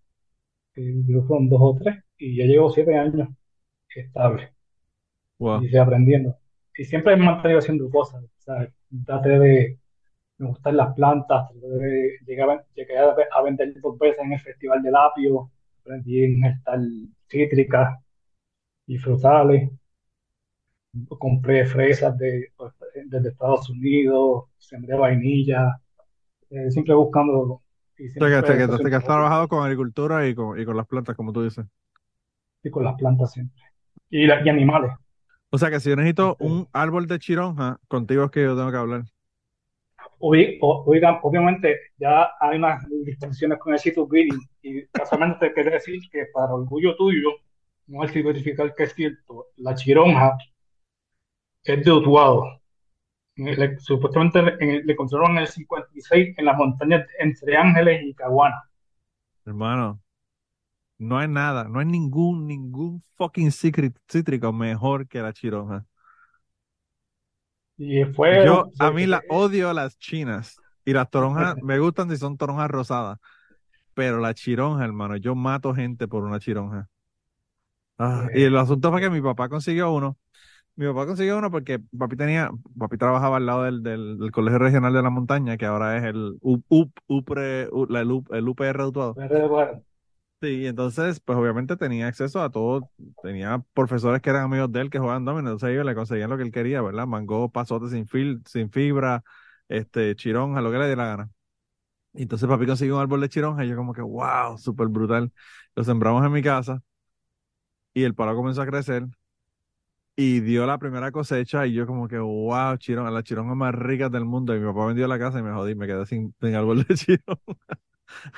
que yo fueron dos o tres, y ya llevo siete años estable. Wow. y estoy aprendiendo. Y siempre me he mantenido haciendo cosas. Traté de, me gustan las plantas, traté de, llegué a, llegué a, a vender dos veces en el Festival del Apio, aprendí a injertar cítricas y frutales, compré fresas de, desde Estados Unidos, sembré vainilla, eh, siempre buscando que, que- que- que has trabajado con agricultura y con, y con las plantas, como tú dices. y con las plantas siempre. Y, la- y animales. O sea, que si yo necesito Este. un árbol de chironja, contigo es que yo tengo que hablar. Oigan, obviamente ya hay unas distinciones con el sitio breeding y casualmente te quería decir que para orgullo tuyo, no es verificar que es cierto, la chironja es de Utuado. Le- supuestamente le, le encontraron en el 56 en las montañas entre Ángeles y Caguana. Hermano, no hay nada, no hay ningún, ningún fucking cítrico mejor que la chironja. Y fue, Yo, a mí la odio las chinas y las toronjas me gustan si son toronjas rosadas, pero la chironja, hermano, yo mato gente por una chironja. Ah, y el asunto fue que mi papá consiguió uno. Mi papá consiguió uno porque papi tenía, papi trabajaba al lado del, del, del Colegio Regional de la Montaña, que ahora es el U- U- UPRE, la- el, UPR de Utuado. Sí, entonces, pues obviamente tenía acceso a todo, tenía profesores que eran amigos de él que jugaban dominó, entonces ellos le conseguían lo que él quería, ¿verdad? Mango, pasote sin fil, sin fibra, este, chironja, lo que le diera la gana. Y entonces papi consiguió un árbol de chironja y yo como que, wow, súper brutal. Lo sembramos en mi casa y el palo comenzó a crecer y dio la primera cosecha y yo como que, wow, chironja, la chironja más rica del mundo. Y mi papá vendió la casa y me jodí, me quedé sin, sin árbol de chironja.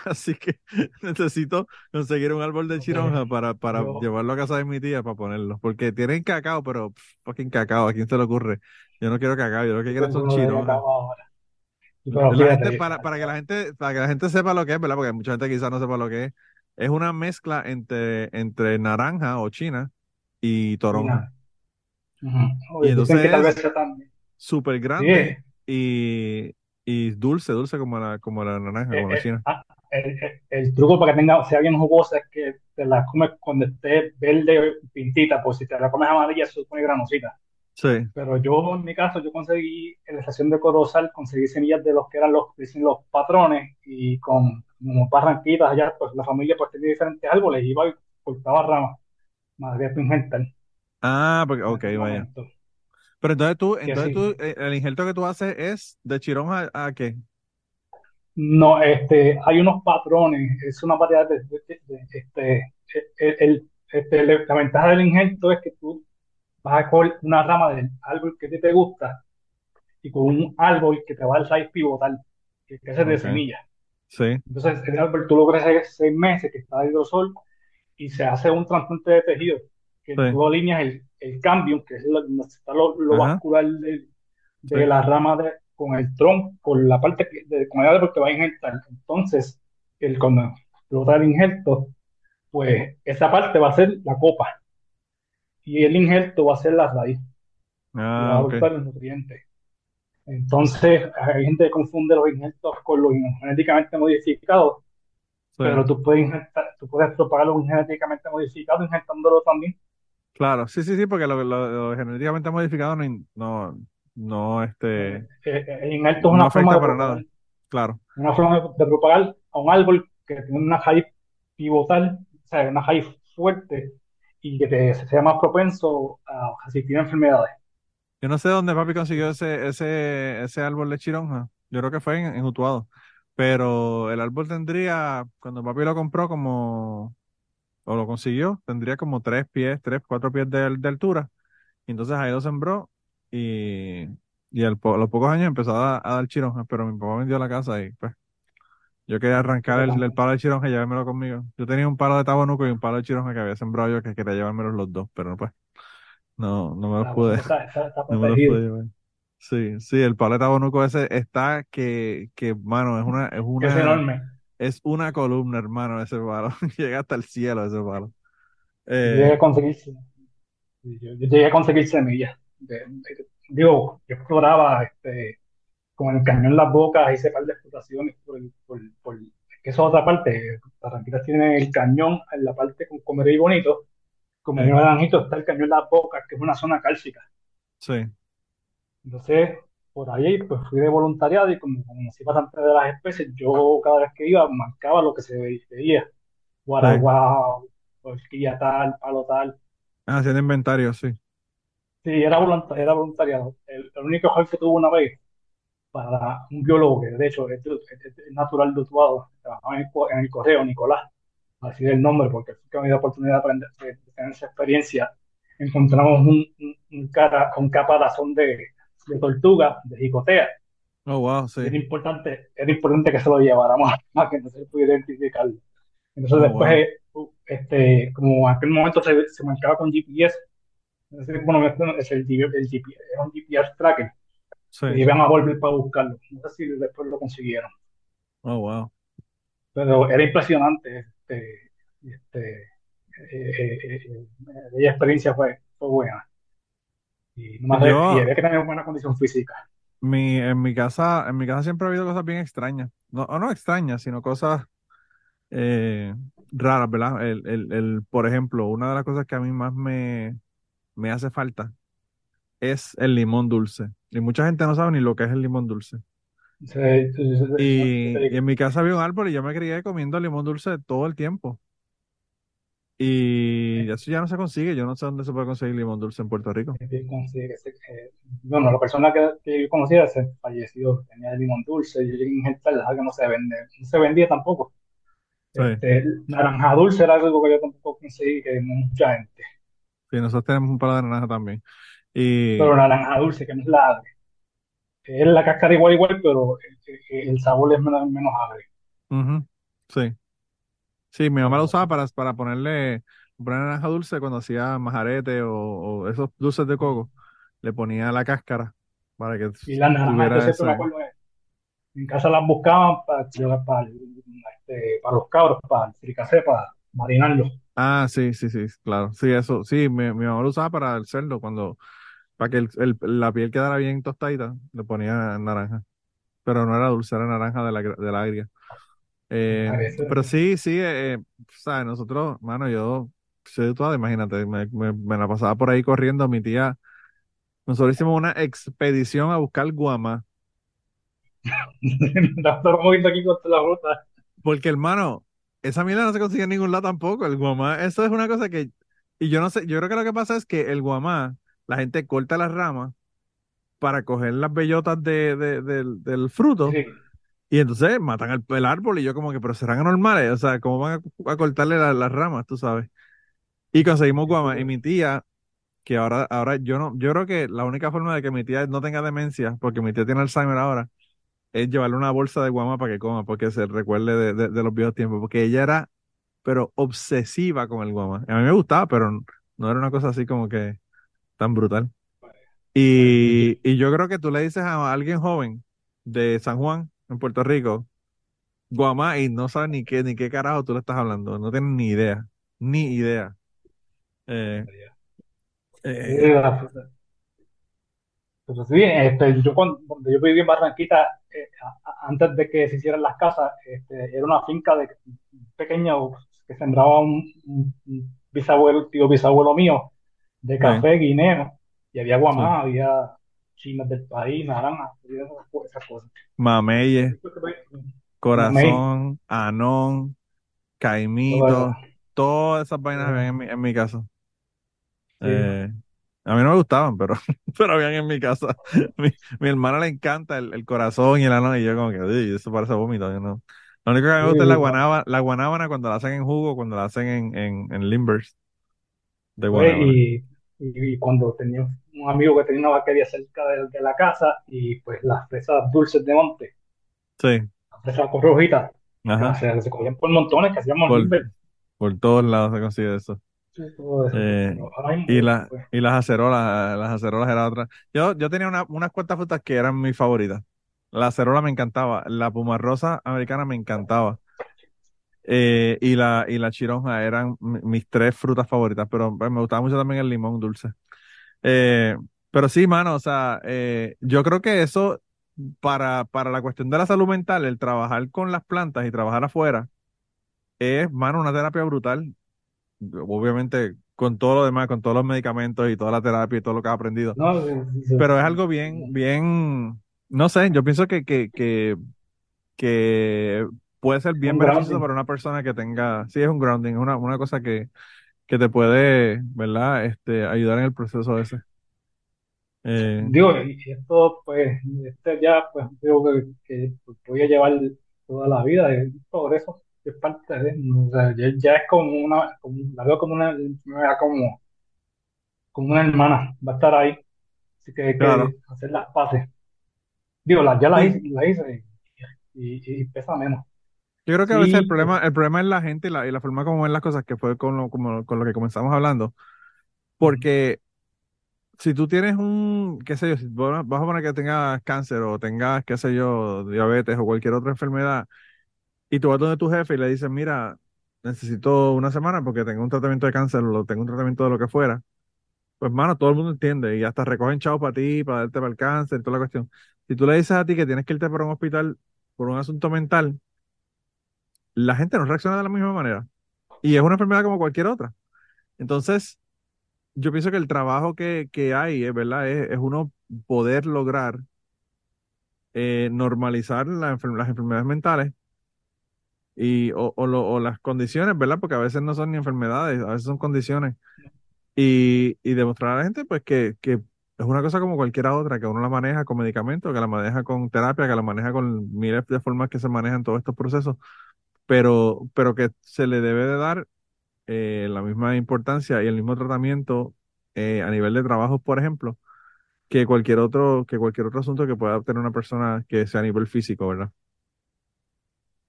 Así que necesito conseguir un árbol de chironja para, para Yo- llevarlo a casa de mi tía para ponerlo. Porque tienen cacao, pero pff, fucking cacao, ¿a quién se le ocurre? Yo no quiero cacao, yo lo que quiero son chironjas. para, para que la gente, para que la gente sepa lo que es, ¿verdad? Porque mucha gente quizás no sepa lo que es. Es una mezcla entre, entre naranja o china y toronja. Y entonces que tal es- vez sea también. Súper Sí, grande y, y dulce, dulce como la, como la naranja, como la Eh, china. ah, el, el- el truco para que tenga, sea bien jugosa es que te la comes cuando esté verde pintita, pues si te la comes amarilla se pone granosita. Sí. Pero yo, en mi caso, yo conseguí en la estación de Corozal, conseguí semillas de los que eran los, dicen los patrones y con como barranquitas allá, pues la familia pues tenía diferentes árboles, iba y cortaba ramas, madre injertar. Ah, porque, ok, vaya. Pero entonces tú, entonces tú, eh, el injerto que tú haces es de chironja a, a qué? No, este, hay unos patrones, es una variedad de, de- de- de- este, el, el- este, la ventaja del injerto es que tú vas a coger una rama del árbol que te gusta y con un árbol que te va a dar raíz pivotal, que crece de semilla. Sí. Entonces, el árbol tú lo creces seis meses, que está de hidrosol, y se hace un trasplante de tejido, que Sí. tú alineas el, el cambio, que es lo, está lo, vascular de, de Sí. la rama de, con el tronco, con la parte que- de, con el árbol que va a injertar. Entonces, el, cuando explota el injerto, pues esa parte va a ser la copa, y el injerto va a ser la raíz, que va Ah, a ok. buscar los nutrientes. Entonces, hay gente que confunde los injertos con los genéticamente modificados, Sí. pero tú puedes injertar, tú puedes propagar un genéticamente modificado injertándolo también. Claro, sí, sí, sí, porque lo, lo- lo genéticamente modificado no, in- no, no, este, Eh, eh, el injerto es no una forma afecta de para propagar, nada. Claro. una forma de, de propagar a un árbol que tiene una raíz pivotal, o sea, una raíz fuerte y que te, sea más propenso a resistir enfermedades. Yo no sé dónde papi consiguió ese, ese, ese árbol de chironja. Yo creo que fue en, en Utuado. Pero el árbol tendría, cuando papi lo compró como, o lo consiguió, tendría como tres pies, tres, cuatro pies de, de altura. Y entonces ahí lo sembró y, y al po- a los pocos años empezó a, dar- a dar chironja. Pero mi papá vendió la casa y pues Yo quería arrancar el, el palo de chironja y llevármelo conmigo. Yo tenía un palo de tabonuco y un palo de chironja que había sembrado yo que quería llevármelos los dos, pero pues no, no me los La pude, bonuca está, está, está no me los pude llevar. Sí, sí, el palo de tabonuco ese está que, que, mano, es una, es Que es una, enorme. Es una columna, hermano, ese palo. Llega hasta el cielo ese palo. Yo llegué Eh, a conseguir, yo, yo llegué a conseguir semillas. De- de- digo, yo exploraba este, con el cañón Las Bocas, hice par de exploraciones por, el, por, por- que eso es otra parte. Barranquitas tiene el cañón en la parte con Comerío y Bonito. Comerío y Naranjito está el cañón Las Bocas, que es una zona cálcica. sí, Entonces, por ahí pues fui de voluntariado y como conocí bastante de las especies, yo cada vez que iba marcaba lo que se ve- veía. Guaraguao, horquilla tal, palo tal. Ah, haciendo inventario, sí. Sí, era, volunta- era voluntariado. El, el único error que tuve una vez para un biólogo que de hecho es, es- es natural de Utuado, trabajaba en el, en el correo, Nicolás, así el nombre, porque fue que me dio la oportunidad de aprender, de, de tener esa experiencia. Encontramos un, un, un cara, un caparazón de, de tortuga, de jicotea. Oh, wow, Y era sí. importante, era importante que se lo lleváramos a que no se pudiera identificarlo. Entonces Oh, después, wow. eh, este, como en aquel momento se, se marcaba con GPS, entonces, bueno, no es el, GPS, era un GPS tracker, Sí. y iban a volver para buscarlo. No sé si después lo consiguieron, Oh, wow. pero era impresionante. Este, este, eh, eh, aquella experiencia fue, fue buena. Y, no había que tener buena condición física. mi, en mi casa, en mi casa siempre ha habido cosas bien extrañas. No, o no extrañas, sino cosas eh, raras, ¿verdad? El, el, el, por ejemplo, una de las cosas que a mí más me, me hace falta es el limón dulce. Y mucha gente no sabe ni lo que es el limón dulce. Y, y en mi casa había un árbol y yo me crié comiendo limón dulce todo el tiempo. Y eso ya no se consigue. Yo no sé dónde se puede conseguir limón dulce en Puerto Rico. bueno, la persona que, que yo conocía se falleció, tenía el limón dulce, yo llegué a injertarla, que no se vende, no se vendía tampoco. Sí, Este, naranja dulce era algo que yo tampoco conseguí, que no mucha gente. sí, nosotros tenemos un palo de naranja también. Y, Pero naranja dulce, que no es la agria. Es la cáscara igual igual, pero el, el sabor es menos, menos agrio. ujú, sí. Sí, mi mamá Pero, usaba para, para ponerle, poner naranja dulce cuando hacía majarete o, o esos dulces de coco. Le ponía la cáscara para que y las naranjas, yo siempre me en casa las buscaban para, para, este, para los cabros, para el fricasé, para marinarlos. Ah, sí, sí, sí, claro. Sí, eso. Sí, mi, mi mamá lo usaba para el cerdo, cuando, para que el, el- la piel quedara bien tostadita, le ponía naranja. Pero no era dulce, era naranja de la, de la agria. Eh, pero sí, sí, eh, eh, ¿sabes? Nosotros, mano, yo soy de toda, imagínate, me, me, me la pasaba por ahí corriendo, mi tía. Nosotros hicimos una expedición a buscar guama, estamos moviendo aquí contra la ruta. porque hermano, esa mierda no se consigue en ningún lado tampoco. El guamá, eso es una cosa que, y yo no sé, yo creo que lo que pasa es que el guamá, la gente corta las ramas para coger las bellotas de, de- del, del fruto. Sí, Y entonces matan al, el árbol y yo como que, pero serán anormales, o sea, ¿cómo van a, a cortarle la- las ramas, tú sabes? Y conseguimos guama. Y mi tía, que ahora, ahora yo no, yo creo que la única forma de que mi tía no tenga demencia, porque mi tía tiene Alzheimer ahora, es llevarle una bolsa de guama para que coma, porque se recuerde de, de- de los viejos tiempos, porque ella era, pero obsesiva con el guama. A mí me gustaba, pero no era una cosa así como que tan brutal. Y, y yo creo que tú le dices a alguien joven de San Juan, en Puerto Rico, Guamá, y no sabe ni qué, ni qué carajo tú le estás hablando. No tienen ni idea. Ni idea. Eh, eh. Pero sí, este, yo cuando, yo viví en Barranquita, eh, a- a- antes de que se hicieran las casas, este, era una finca de pequeña que sembraba un, un- bisabuelo, tío bisabuelo mío, de café, guineo, y había sí. guamá, había chinas del país, naranjas, había esas co- esas cosas. Mameye, Después que me- Mamey, Corazón, Anón, Caimito, todas esas vainas habían en mi, en mi casa. sí. Eh, a mí no me gustaban, pero, pero habían en mi casa. Mi, mi hermana le encanta el, el corazón y el anón, y yo como que, "Uy, eso parece vómito. yo no. Lo único que me gusta es la guanábana, la guanábana cuando la hacen en jugo, cuando la hacen en, en, en limbers de Pues, guanábana. y, y, y cuando tenía un amigo que tenía una vaquería cerca de, de la casa y pues las fresas dulces de monte, Sí, las fresas rojitas, Ajá. Se, se cogían por montones, que hacíamos Por, por todos lados se consigue eso. todo eso. Eh, y, la, pues, y las acerolas, las acerolas era otra. Yo, yo tenía una- unas cuantas frutas que eran mis favoritas. La acerola me encantaba, la pumarrosa americana me encantaba. Eh, y la, y la chironja eran mi- mis tres frutas favoritas, pero pues, me gustaba mucho también el limón dulce. Eh, pero sí, mano, o sea, eh, yo creo que eso, para, para la cuestión de la salud mental, el trabajar con las plantas y trabajar afuera, es, mano, una terapia brutal. Obviamente, con todo lo demás, con todos los medicamentos y toda la terapia y todo lo que has aprendido. no, sí, sí, sí. Pero es algo bien, bien, no sé, yo pienso que, que, que, que puede ser bien beneficioso para una persona que tenga, sí, es un grounding, es una, una cosa que, que te puede, ¿verdad? Este, ayudar en el proceso ese. Eh, Digo, y esto, pues, este ya, pues, digo que, que voy a llevar toda la vida, un progreso, es parte de, o sea, ya, ya es como una, como, la veo como una, enfermedad como, como una hermana, va a estar ahí, así que hay claro. que hacer las paces. Digo, la, ya las Sí. hice, las hice y, y, y pesa menos. Yo creo que a veces el problema, el problema es la gente y la, y la forma como ven las cosas, que fue con lo, como, con lo que comenzamos hablando. Porque si tú tienes un, qué sé yo, si vas a poner que tengas cáncer o tengas, qué sé yo, diabetes o cualquier otra enfermedad, y tú vas donde tu jefe y le dices, mira, necesito una semana porque tengo un tratamiento de cáncer o tengo un tratamiento de lo que fuera, pues mano, todo el mundo entiende y hasta recogen chavos para ti, para darte para el cáncer y toda la cuestión. Si tú le dices a ti que tienes que irte para un hospital por un asunto mental, la gente no reacciona de la misma manera. Y es una enfermedad como cualquier otra. Entonces, yo pienso que el trabajo que, que hay, es verdad, es, es uno poder lograr eh, normalizar las enfermedades mentales y, o, o las condiciones, ¿verdad? Porque a veces no son ni enfermedades, a veces son condiciones. Y, y demostrar a la gente, pues, que, que es una cosa como cualquiera otra, que uno la maneja con medicamentos, que la maneja con terapia, que la maneja con miles de formas que se manejan todos estos procesos, pero, pero que se le debe de dar eh, la misma importancia y el mismo tratamiento eh, a nivel de trabajo, por ejemplo, que cualquier otro, que cualquier otro asunto que pueda tener una persona que sea a nivel físico, ¿verdad?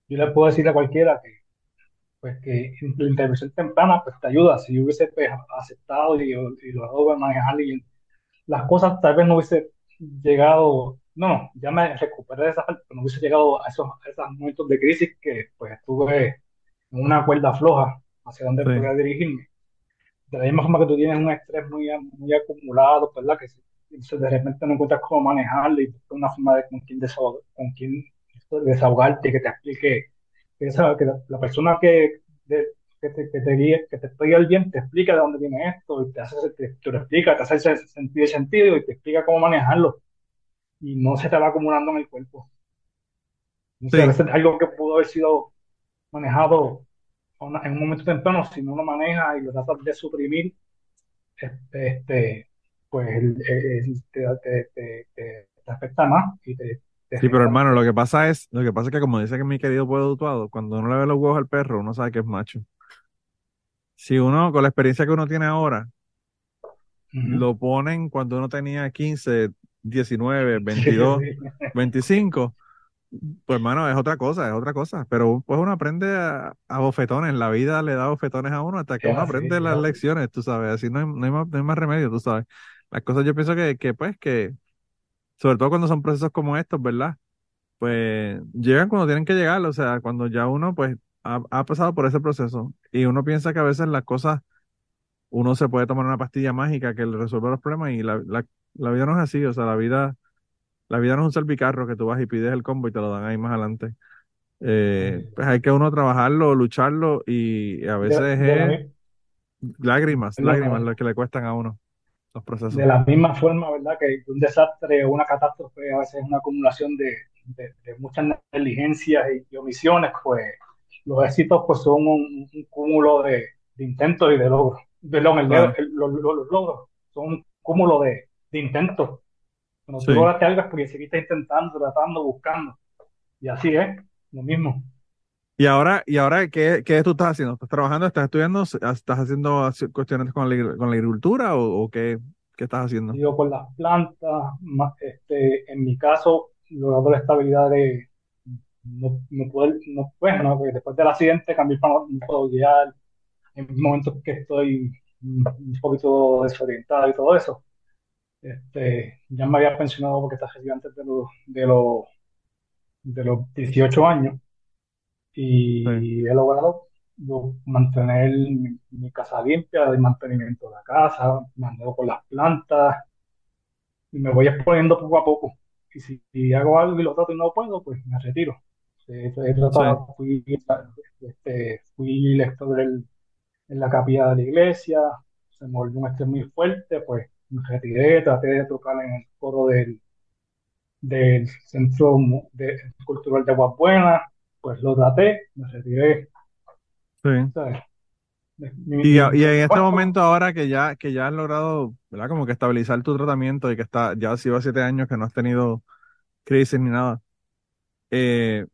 yo le puedo decir a cualquiera que, pues, que la intervención temprana, pues, te ayuda. Si yo hubiese, pues, aceptado y, y logrado manejar y las cosas tal vez no hubiese llegado, no, ya me recuperé de esa parte, pero no hubiese llegado a esos, a esos momentos de crisis que pues estuve en una cuerda floja hacia donde Sí, podía dirigirme. De la misma forma que tú tienes un estrés muy, muy acumulado, ¿verdad? Que entonces de repente no encuentras cómo manejarlo y una forma de con quién, desahog- con quién desahogarte, que te explique, que, esa- que la, la persona que, de- que te, que te guíe, que te explique el bien, te explica de dónde viene esto, y te hace, te, te lo explica, te hace ese sentido, sentido y te explica cómo manejarlo, y no se te va acumulando en el cuerpo. Sí, algo que pudo haber sido manejado en un momento temprano, si no lo maneja y lo tratas de suprimir, este, este, pues te, te, te, te- te afecta más y te, sí, pero hermano, lo que pasa es, lo que pasa es que como dice que mi querido pueblo Utuado, cuando uno le ve los huevos al perro, uno sabe que es macho. Si uno, con la experiencia que uno tiene ahora, lo ponen cuando uno tenía 15, 19, Sí, 22, sí. 25, pues hermano, es otra cosa, es otra cosa. Pero pues uno aprende a, a bofetones, la vida le da bofetones a uno hasta que Es uno así, aprende las lecciones, tú sabes, así no hay, no hay más, no hay más remedio, tú sabes. Las cosas yo pienso que, que pues que, sobre todo cuando son procesos como estos, ¿verdad? Pues llegan cuando tienen que llegar, o sea, cuando ya uno pues ha, ha pasado por ese proceso y uno piensa que a veces las cosas, uno se puede tomar una pastilla mágica que le resuelve los problemas y la, la, la vida no es así, o sea, la vida, la vida no es un salpicarro que tú vas y pides el combo y te lo dan ahí más adelante. Eh, pues hay que uno trabajarlo, lucharlo y a veces de es lágrimas, lágrimas lo que le cuestan a uno los procesos. de la misma forma, ¿verdad? Que un desastre o una catástrofe a veces es una acumulación de, de- muchas negligencias y, y omisiones, pues los éxitos pues son un, un cúmulo de, de intentos y de logros. Perdón, el- Claro, el- los, los- los logros son un cúmulo de, de intentos. Cuando tú sí. lograste algo es porque seguiste intentando, tratando, buscando. Y así es, lo mismo. Y ahora, y ahora ¿qué, qué tú estás haciendo? ¿Estás trabajando? ¿Estás estudiando? ¿Estás haciendo haci- cuestiones con la, con la agricultura o, o qué, qué estás haciendo? Digo, con las plantas, ma- este, en mi caso, logrando la estabilidad de, no, no puedo, no, pues, no, porque después del accidente cambié para no, no puedo guiar, en momentos que estoy un poquito desorientado y todo eso. Este, ya me había pensionado porque estaba antes de los, de los, de los 18 años Sí, y he logrado lo- mantener mi, mi casa limpia, el mantenimiento de la casa, mandado con las plantas y me voy exponiendo poco a poco. Y si, si hago algo y lo trato y no puedo, pues me retiro. He, he sí, tratado, fui, este, fui lector del- en la capilla de la iglesia, se me volvió un estrés muy fuerte, pues me retiré, traté de tocar en el coro del, del Centro de- Cultural de Aguas Buenas, pues lo traté, me retiré, sí. Y, y en este momento ahora que ya, que ya has logrado, ¿verdad? Como que estabilizar tu tratamiento y que está, ya ha sido siete años que no has tenido crisis ni nada. Eh,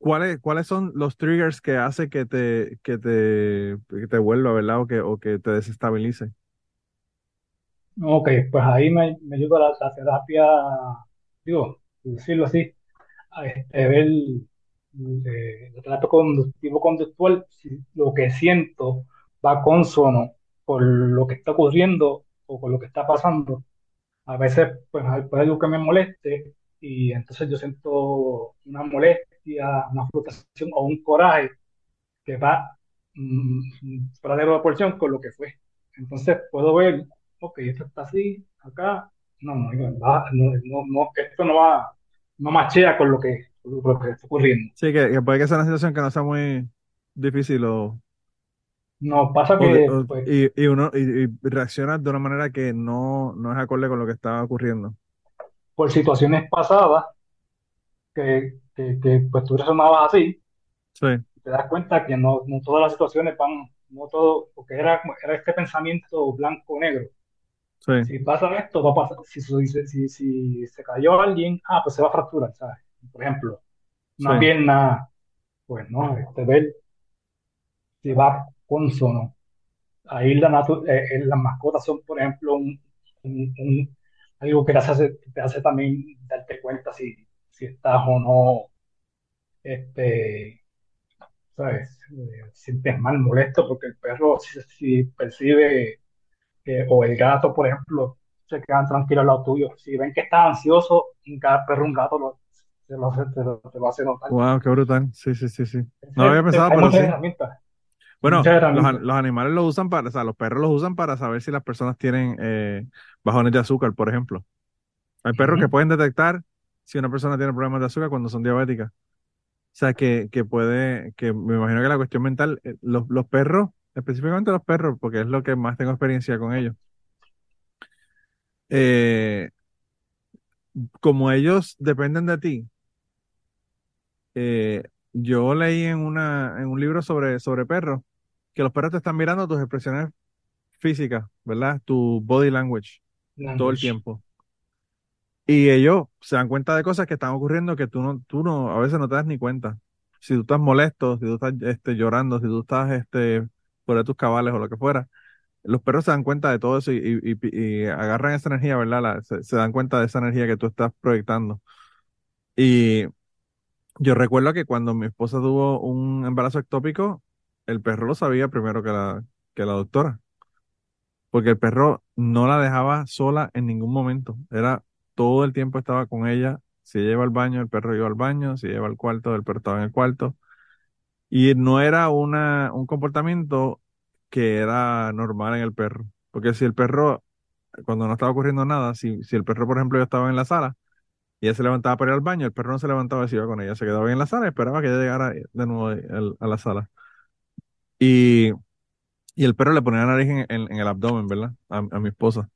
¿cuáles, cuáles son los triggers que hace que te, que te, que te vuelva, ¿verdad? O que, o que te desestabilice. ok, pues ahí me, me ayuda la, la terapia, digo, decirlo así, a este, ver eh, la terapia conductivo-conductual, si lo que siento va consono con lo que está ocurriendo o con lo que está pasando. A veces, pues, hay algo que me moleste y entonces yo siento una molestia, una frustración o un coraje que va mm, fuera de proporción con lo que fue. Entonces puedo ver, ok, esto está así, acá, no, no, no, no, no, esto no va, no machea con lo que, con lo que está ocurriendo. Sí, que, que puede que sea una situación que no sea muy difícil o, No, pasa que, o- pues, y, y uno y, y reacciona de una manera que no, no es acorde con lo que está ocurriendo. por situaciones pasadas, que, que, que pues tú resonabas así, Sí, te das cuenta que no, no todas las situaciones van, no todo, porque era, era este pensamiento blanco-negro. sí, Si pasa esto, va a pasar. Si, si, si, si se cayó alguien, ah, pues se va a fracturar, ¿sabes? Por ejemplo, sí, una pierna, pues no, este, ver si va consono. Ahí la natu- eh, eh, las mascotas son, por ejemplo, un, un- un- algo que te hace, te hace también darte cuenta si, si estás o no, este, ¿sabes? Eh, sientes mal, molesto, porque el perro si, si percibe que- o el gato, por ejemplo, se quedan tranquilos al lado tuyo. Si ven que estás ansioso, un ga- perro, un gato, lo, se lo, hace- te lo, te lo hace notar. Wow, qué brutal. Sí, sí, sí, sí. No lo había pensado, pero sí. Bueno, los, los animales lo usan para, o sea, los perros los usan para saber si las personas tienen eh, bajones de azúcar, por ejemplo. Hay perros que pueden detectar si una persona tiene problemas de azúcar cuando son diabéticas. O sea, que, que puede, que me imagino que la cuestión mental, eh, los, los perros, específicamente los perros, porque es lo que más tengo experiencia con ellos, eh, como ellos dependen de ti, eh, yo leí en una, en un libro sobre, sobre perros, que los perros te están mirando tus expresiones físicas, ¿verdad? Tu body language todo el tiempo. Y ellos se dan cuenta de cosas que están ocurriendo que tú no, tú no, a veces no te das ni cuenta. Si tú estás molesto, si tú estás este, llorando, si tú estás este, por tus cabales o lo que fuera, los perros se dan cuenta de todo eso y, y- y- agarran esa energía, ¿verdad? Se, se dan cuenta de esa energía que tú estás proyectando. Y yo recuerdo que cuando mi esposa tuvo un embarazo ectópico, el perro lo sabía primero que la, que la doctora, porque el perro no la dejaba sola en ningún momento. Era todo el tiempo estaba con ella. Si iba al baño, el perro iba al baño. Si iba al cuarto, el perro estaba en el cuarto. Y no era una, un comportamiento que era normal en el perro. Porque si el perro, cuando no estaba ocurriendo nada, si, si el perro, por ejemplo, yo estaba en la sala y ella se levantaba para ir al baño, el perro no se levantaba y se iba con ella. Se quedaba en la sala esperaba que ella llegara de nuevo a la sala. Y, y el perro le ponía la nariz en, en- en el abdomen, ¿verdad? A, a mi esposa.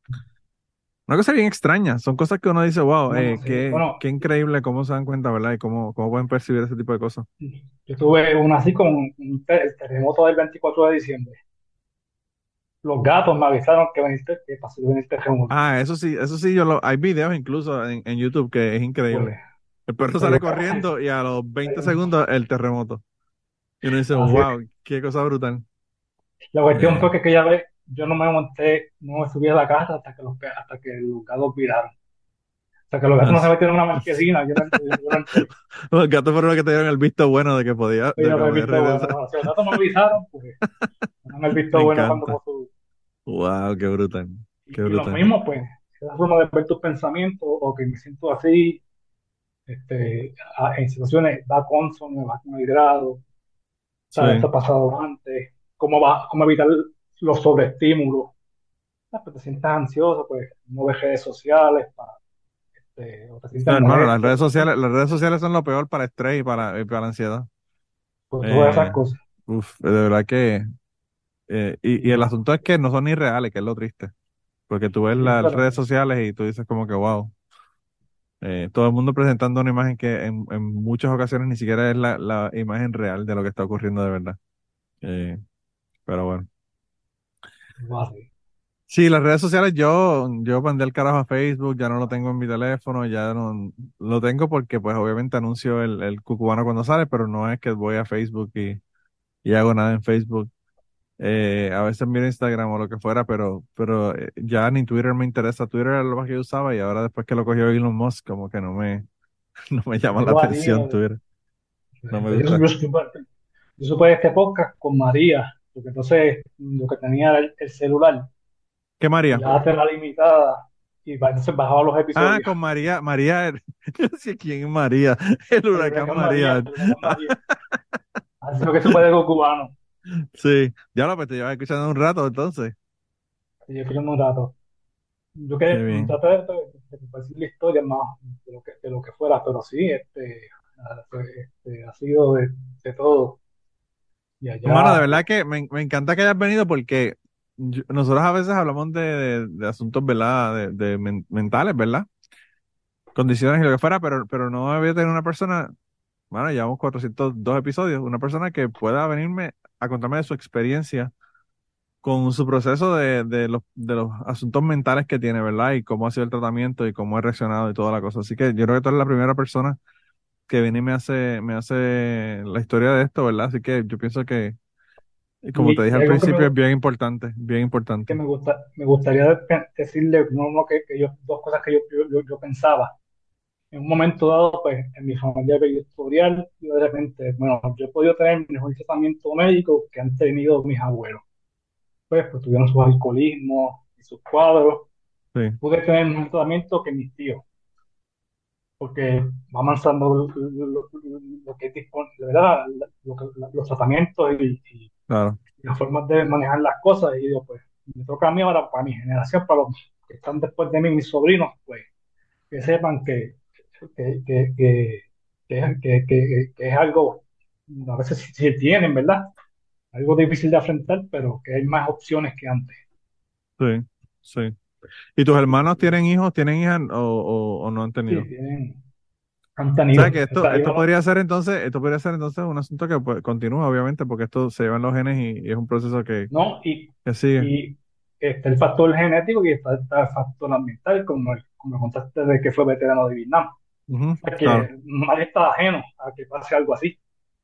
Una cosa bien extraña. Son cosas que uno dice, wow, eh, sí. qué, Bueno, qué increíble cómo se dan cuenta, ¿verdad? Y cómo, cómo pueden percibir ese tipo de cosas. yo tuve una así con un terremoto del 24 de diciembre. Los gatos me avisaron que veniste, que pasó venir terremoto. Ah, eso sí, eso sí, yo lo, hay videos incluso en, en YouTube que es Pues, increíble. El perro pues sale que corriendo y a los 20 segundos el terremoto. Y uno dice, así es. wow, qué cosa brutal. La cuestión Eh, fue que aquella vez yo no me monté, no me subí a la casa hasta que los, hasta que los gatos viraron. Sea, que los gatos no se metieron en una marquesina. Yo no, yo no. Los gatos fueron los que te dieron el visto bueno de que podía, de Yo no que me he podía visto bueno. regresar. No, si los gatos me avisaron, pues me he visto Me bueno cuando encanta. pasó. Wow, qué brutal. Y, Qué y lo brutal. mismo, pues, esa forma de ver tus pensamientos o que me siento así, este, en situaciones da consono, va con el grado, ¿sabes? Sí. Esto ha pasado antes, cómo va, cómo evitar los sobreestímulos. Ah, pues te sientas ansioso, pues no ves redes sociales, para, este, o te No, hermano, las redes sociales, las redes sociales son lo peor para estrés y para, y para ansiedad. pues todas esas Eh, cosas. uf, de verdad que, eh, y, y el asunto es que no son ni reales, que es lo triste. Porque tú ves las redes sociales y tú dices como que wow. Eh, todo el mundo presentando una imagen que en, en muchas ocasiones ni siquiera es la, la imagen real de lo que está ocurriendo de verdad. Eh, pero bueno. Sí, las redes sociales yo, yo mandé el carajo a Facebook, ya no lo tengo en mi teléfono, ya no lo tengo porque pues obviamente anuncio el, el cucubano cuando sale, pero no es que voy a Facebook y, y hago nada en Facebook. Eh, a veces miro Instagram o lo que fuera, pero, pero eh, ya ni Twitter me interesa. Twitter era lo más que yo usaba y ahora después que lo cogió Elon Musk, como que no me, no me llama la atención Twitter. No me gusta. yo supe este podcast con María, porque entonces lo que tenía era el, el celular, ¿Qué María? la limitada, y entonces bajaba los Ah, episodios. con María, María, yo sé quién es María, el El huracán huracán María, María. el huracán María. Así es lo que supe de los cubanos. Sí, ya lo pues te llevas escuchando un rato entonces. Y yo quiero un rato. Yo que traté de, de, de compartir la historia más de lo que, de lo que fuera, pero sí, este, este, ha sido de, de todo. Hermano, de verdad que me, me encanta que hayas venido porque nosotros a veces hablamos de, de- asuntos, ¿verdad? De, de men- mentales, ¿verdad? Condiciones y lo que fuera, pero, pero no había tenido una persona, bueno, llevamos 402 episodios, una persona que pueda venirme a contarme de su experiencia con su proceso de, de los, de los asuntos mentales que tiene, ¿verdad? Y cómo ha sido el tratamiento y cómo ha reaccionado y toda la cosa. Así que yo creo que tú eres la primera persona que viene y me hace, me hace la historia de esto, ¿verdad? Así que yo pienso que, como y te dije al que me, principio, es bien importante, bien que importante. me gusta, me gustaría de- decirle, no, no, que, que yo, dos cosas que yo, yo, yo- yo pensaba. En un momento dado, pues, en mi familia había historial, y de repente, bueno, yo he podido tener el mejor tratamiento médico que han tenido mis abuelos. Pues, pues tuvieron sus alcoholismos y sus cuadros. Sí, Pude tener el mejor tratamiento que mis tíos, porque va avanzando lo, lo- lo- que es disponible, ¿verdad? Lo los tratamientos y, y claro. las formas de manejar las cosas. Y digo, pues, me toca a mí ahora, para mi generación, para los que están después de mí, mis sobrinos, pues, que sepan que, que, que, que, es- algo, a veces sí, sí tienen, ¿verdad? Algo difícil de afrontar, pero que hay más opciones que antes. Sí, sí. ¿Y tus hermanos tienen hijos, tienen hijas o, o, o no han Sí, tenido? tienen, han O tenido. sea que esto, O sea, yo esto no- podría ser entonces, esto podría ser entonces un asunto que pues, continúa, obviamente, porque esto se lleva en los genes y, y es un proceso que, no, y, que sigue. y está el factor genético y está, está el factor ambiental, como, el- como contaste de que fue veterano de Vietnam. O sea, que claro. nadie está ajeno a que pase algo así.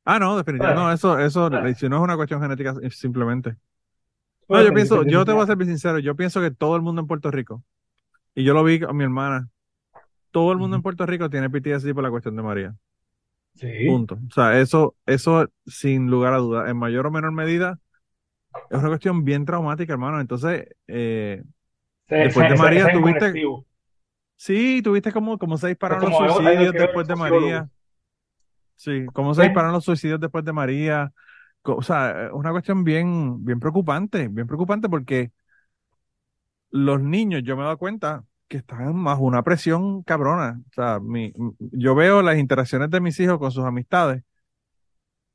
Ah, no, definitivamente. No, eso, eso, si no es una cuestión genética, simplemente. No, yo pienso, yo te voy a ser bien sincero, yo pienso que todo el mundo en Puerto Rico, y yo lo vi con mi hermana, todo el mundo en. Puerto Rico tiene PTSD por la cuestión de María. Sí, Punto. O sea, eso, eso sin lugar a dudas, en mayor o menor medida, es una cuestión bien traumática, hermano. Entonces, eh, después de María, ese tuviste, colectivo. sí, tuviste como, como se dispararon los como suicidios después de. María. Sí, cómo se ¿Ves? disparan los suicidios después de María. O sea, es una cuestión bien, bien preocupante, bien preocupante porque los niños, yo me he dado cuenta que están bajo una presión cabrona. O sea, mi, yo veo las interacciones de mis hijos con sus amistades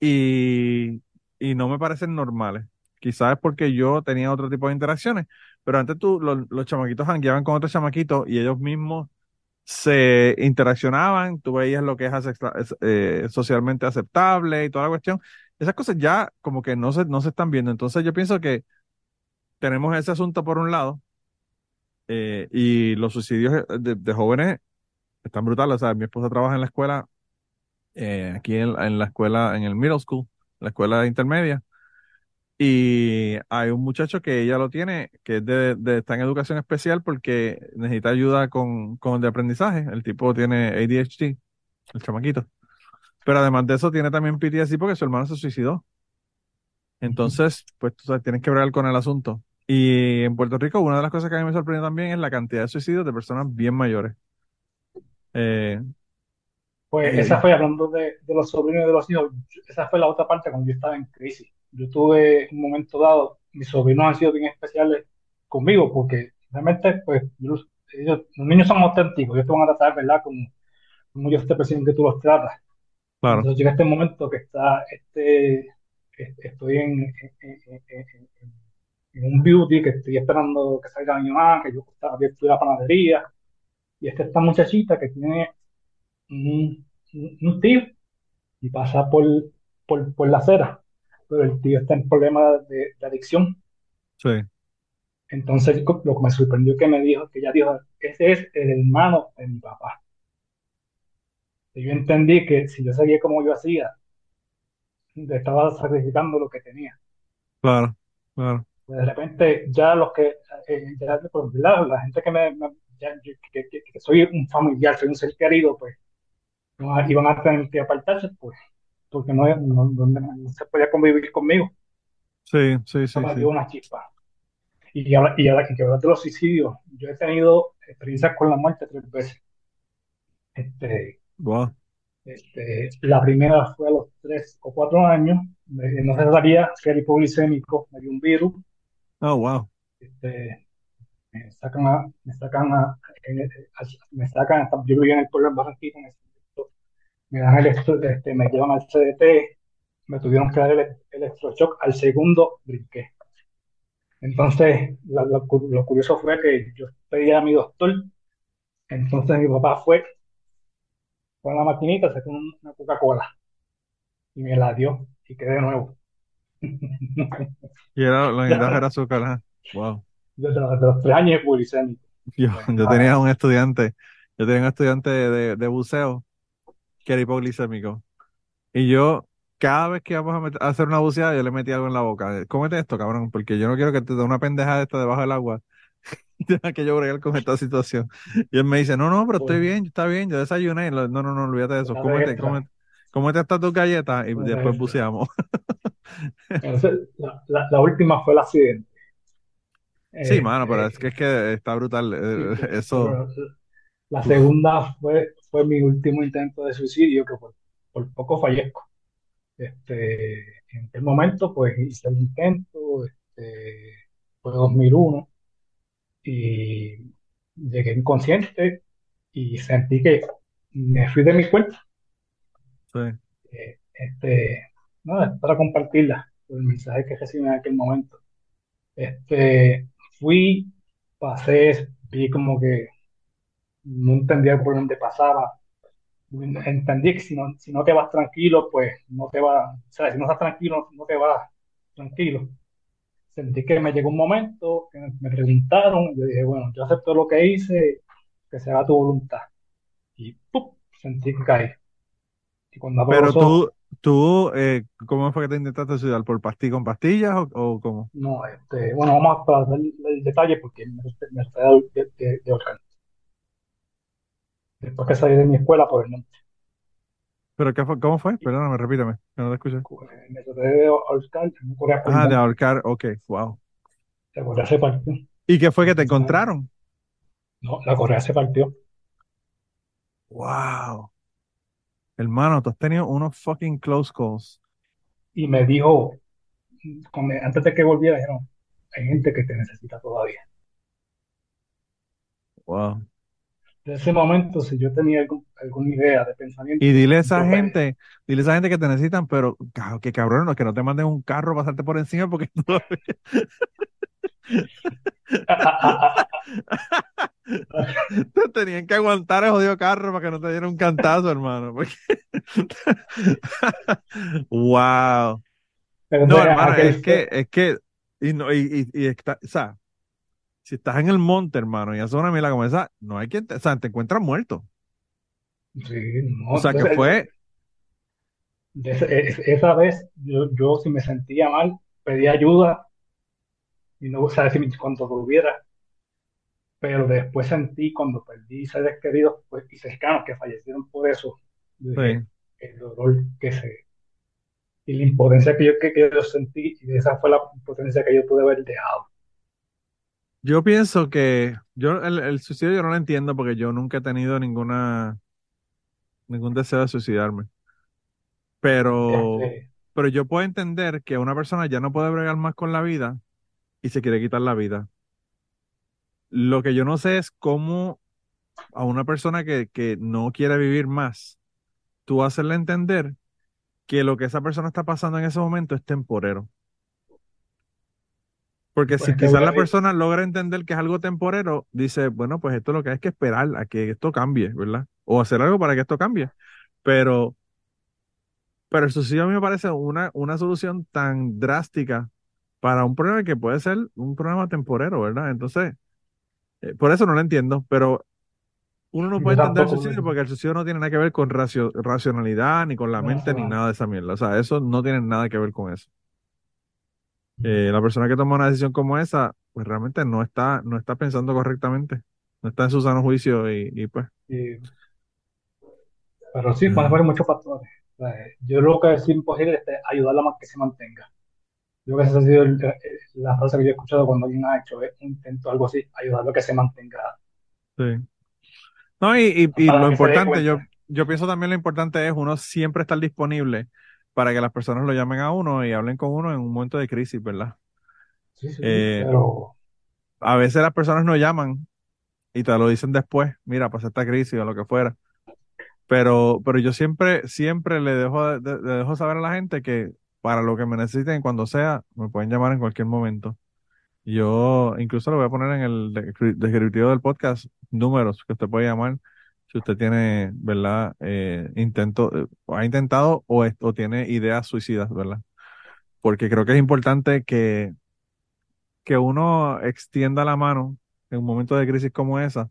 y, y no me parecen normales. Quizás es porque yo tenía otro tipo de interacciones, pero antes tú, los, los chamaquitos jangueaban con otros chamaquitos y ellos mismos se interaccionaban, tú veías lo que es, eh, socialmente aceptable y toda la cuestión. Esas cosas ya como que no se, no se están viendo. Entonces yo pienso que tenemos ese asunto por un lado eh, y los suicidios de, de jóvenes están brutales. O sea, mi esposa trabaja en la escuela, eh, aquí en, la escuela, en el middle school, la escuela intermedia, Y hay un muchacho que ella lo tiene, que es de- está en educación especial porque necesita ayuda con, con el de aprendizaje. El tipo tiene ADHD, el chamaquito. Pero además de eso, tiene también PTSD porque su hermano se suicidó. Entonces, pues tú sabes, tienes que bregar con el asunto. Y en Puerto Rico, una de las cosas que a mí me sorprendió también es la cantidad de suicidios de personas bien mayores. Eh, Pues y- esa fue, hablando de, de los sobrinos y de los hijos, yo- esa fue la otra parte cuando yo estaba en crisis. Yo tuve un momento dado, mis sobrinos han sido bien especiales conmigo porque realmente, pues, yo los, ellos- los niños son auténticos, ellos te van a tratar, ¿verdad? Como, como ellos te perciben que tú los tratas. Claro, Entonces llega este momento que está, este, estoy en, en, en- en- en- en un beauty, que estoy esperando que salga mi mamá, que yo estaba abierto la panadería, y está esta muchachita que tiene un, un- un tío y pasa por, por, por la acera, pero el tío está en problemas de, de adicción. sí, Entonces lo que me sorprendió que me dijo, que ella dijo, ese es el hermano de mi papá. Yo entendí que si yo seguía como yo hacía, estaba sacrificando lo que tenía. claro, claro, Pues de repente ya los que, eh, ya, pues. La gente que me, me- ya, yo- que, que- que soy un familiar, soy un ser querido, pues iban a tener que apartarse, pues, porque no, no, no- no se podía convivir conmigo. sí, sí, sí, sí, una chispa. Y ahora, y ahora que hablas de los suicidios, yo he tenido experiencias con la muerte tres veces. Este, wow, este, la primera fue a los tres o cuatro años, me- no se sabía que era hipoglicémico, me dio un virus, oh, wow, este, me sacan a, me sacan a, el- a- me sacan, yo vivía en el pueblo de Barranquilla, en momento, me dan el, este, me llevan al CDT, me tuvieron que dar el electroshock, al segundo brinqué. Entonces, la- lo, cu- lo curioso fue que yo pedí a mi doctor, entonces mi papá fue con la maquinita, sacó un- una Coca-Cola y me la dio y quedé de nuevo. y era, la era azúcar, wow. Desde los, desde los tres años hipoglicémico. Yo, yo tenía un estudiante, yo tenía un estudiante de, de buceo que era hipoglicémico. Y yo, cada vez que íbamos a hacer una buceada, yo le metía algo en la boca. Cómete esto, cabrón, porque yo no quiero que te dé una pendejada esta debajo del agua. Que yo bregar con esta situación. Y él me dice, no, no, pero estoy bien, está bien, yo desayuné. Y lo- No, no, no, olvídate de eso. Cómete, cómete, cómete estas dos galletas y después buceamos. Entonces, la, la, la última fue el accidente. Sí, mano, pero es Este, que, es que está brutal. sí, eh, Eso, la segunda fue, fue mi último intento de suicidio, que por, por poco fallezco. Este, en aquel momento, pues hice el intento, este, fue 2001, y llegué inconsciente y sentí que me fui de mi cuerpo. sí, Eh, Este, no, es para compartirla, el mensaje que recibí en aquel momento. Este, fui, pasé, vi como que no entendía por dónde pasaba. Entendí que si no, si no te vas tranquilo, pues no te vas, o sea, si no estás tranquilo, no te vas tranquilo. Sentí que me llegó un momento que me preguntaron, y yo dije, bueno, yo acepto lo que hice, que se haga tu voluntad. Y ¡pum! sentí que caí. Y cuando Pero ojos, tú, tú, eh, ¿cómo fue que te intentaste suicidar? ¿Por pastilla con pastillas o, o cómo? no, este, bueno, vamos a pasar el, el detalle porque me, me de, de, de. Después que salí de mi escuela, pues no, ¿Pero qué fue? ¿Cómo fue? Perdóname, repíteme, que no te escuché. me traté de ahorcar, corría Ah, de ahorcar, ok, wow. la correa se partió. ¿Y qué fue que te encontraron? no, la correa se partió. Wow. Hermano, tú has tenido unos fucking close calls. Y me dijo, con- antes de que volviera, dijeron, hay gente que te necesita todavía. Wow. De ese momento, si yo tenía algún- alguna idea de Y pensamiento, dile a esa yo gente, dile a esa gente que te necesitan, pero que cabrón, que no te manden un carro a pasarte por encima porque te tenían que aguantar el jodido carro para que no te diera un cantazo, hermano. porque- Wow. Pero No, hermano, es que, es que, y no, y, y, y está, o sea, si estás en el monte, hermano, y haces una mila como esa, no hay quien te, o sea, te encuentras muerto. sí, no, O sea, que fue, ese- es- esa vez yo, yo si me sentía mal, pedí ayuda y no sabía si cuánto tuviera, pero después sentí cuando perdí seres queridos pues, y cercanos que fallecieron por eso, Sí. el dolor que se y la impotencia que yo, que, que yo sentí y esa fue la impotencia que yo pude haber dejado. Yo pienso que yo el, el suicidio yo no lo entiendo porque yo nunca he tenido ninguna ningún deseo de suicidarme. Pero Este, pero yo puedo entender que una persona ya no puede bregar más con la vida y se quiere quitar la vida. Lo que yo no sé es cómo a una persona que, que no quiere vivir más, tú hacerle entender que lo que esa persona está pasando en ese momento es temporero. Porque pues si quizás la persona logra entender que es algo temporero, dice, bueno, pues esto lo que hay que esperar a que esto cambie, ¿verdad? O hacer algo para que esto cambie. Pero, pero el suicidio a mí me parece una, una solución tan drástica para un problema que puede ser un problema temporero, ¿verdad? Entonces, eh, por eso no lo entiendo, pero uno no puede entender el suicidio porque el suicidio no tiene nada que ver con racio- racionalidad, ni con la mente, ni nada de esa mierda. O sea, eso no tiene nada que ver con eso. Eh, la persona que toma una decisión como esa, pues realmente no está, no está pensando correctamente, no está en su sano juicio y, y pues, pero sí, pueden haber muchos factores. Yo lo que es imposible es este, ayudarla a que se mantenga. Yo creo que esa ha sido el- el- la frase que yo he escuchado cuando alguien ha hecho eh, un intento, algo así, ayudarlo a que se mantenga sí. No, y, y, y lo importante, yo, yo pienso también lo importante es uno siempre estar disponible para que las personas lo llamen a uno y hablen con uno en un momento de crisis, ¿verdad? Sí, sí, Eh, pero a veces las personas no llaman y te lo dicen después, mira, pasa esta crisis o lo que fuera. Pero, pero yo siempre, siempre le dejo, de- le dejo saber a la gente que para lo que me necesiten, cuando sea, me pueden llamar en cualquier momento. Yo incluso lo voy a poner en el descri- descriptivo del podcast, números que usted puede llamar si usted tiene, ¿verdad? Eh, intento, ha intentado o, es- o tiene ideas suicidas, ¿verdad? Porque creo que es importante que, que uno extienda la mano en un momento de crisis como esa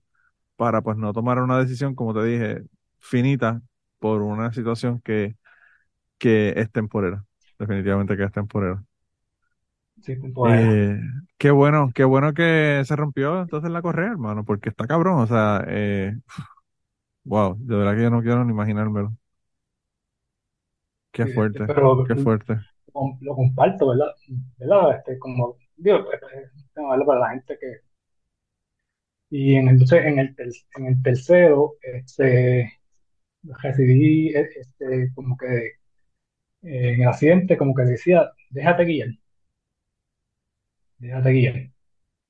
para pues no tomar una decisión, como te dije, finita por una situación que, que es temporera. Definitivamente que es temporera. sí, temporera. Eh, qué bueno, qué bueno que se rompió entonces la correa, hermano, porque está cabrón, o sea, eh, wow, de verdad que yo no quiero ni imaginármelo. Qué este, fuerte, pero qué fuerte. lo, lo comparto, ¿verdad? ¿Verdad? Este, como digo, eh, ¿verdad? para la gente que y en, entonces en el, ter- en el tercero este, recibí eh, este, como que eh, en el accidente como que decía, déjate guiar, déjate guiar.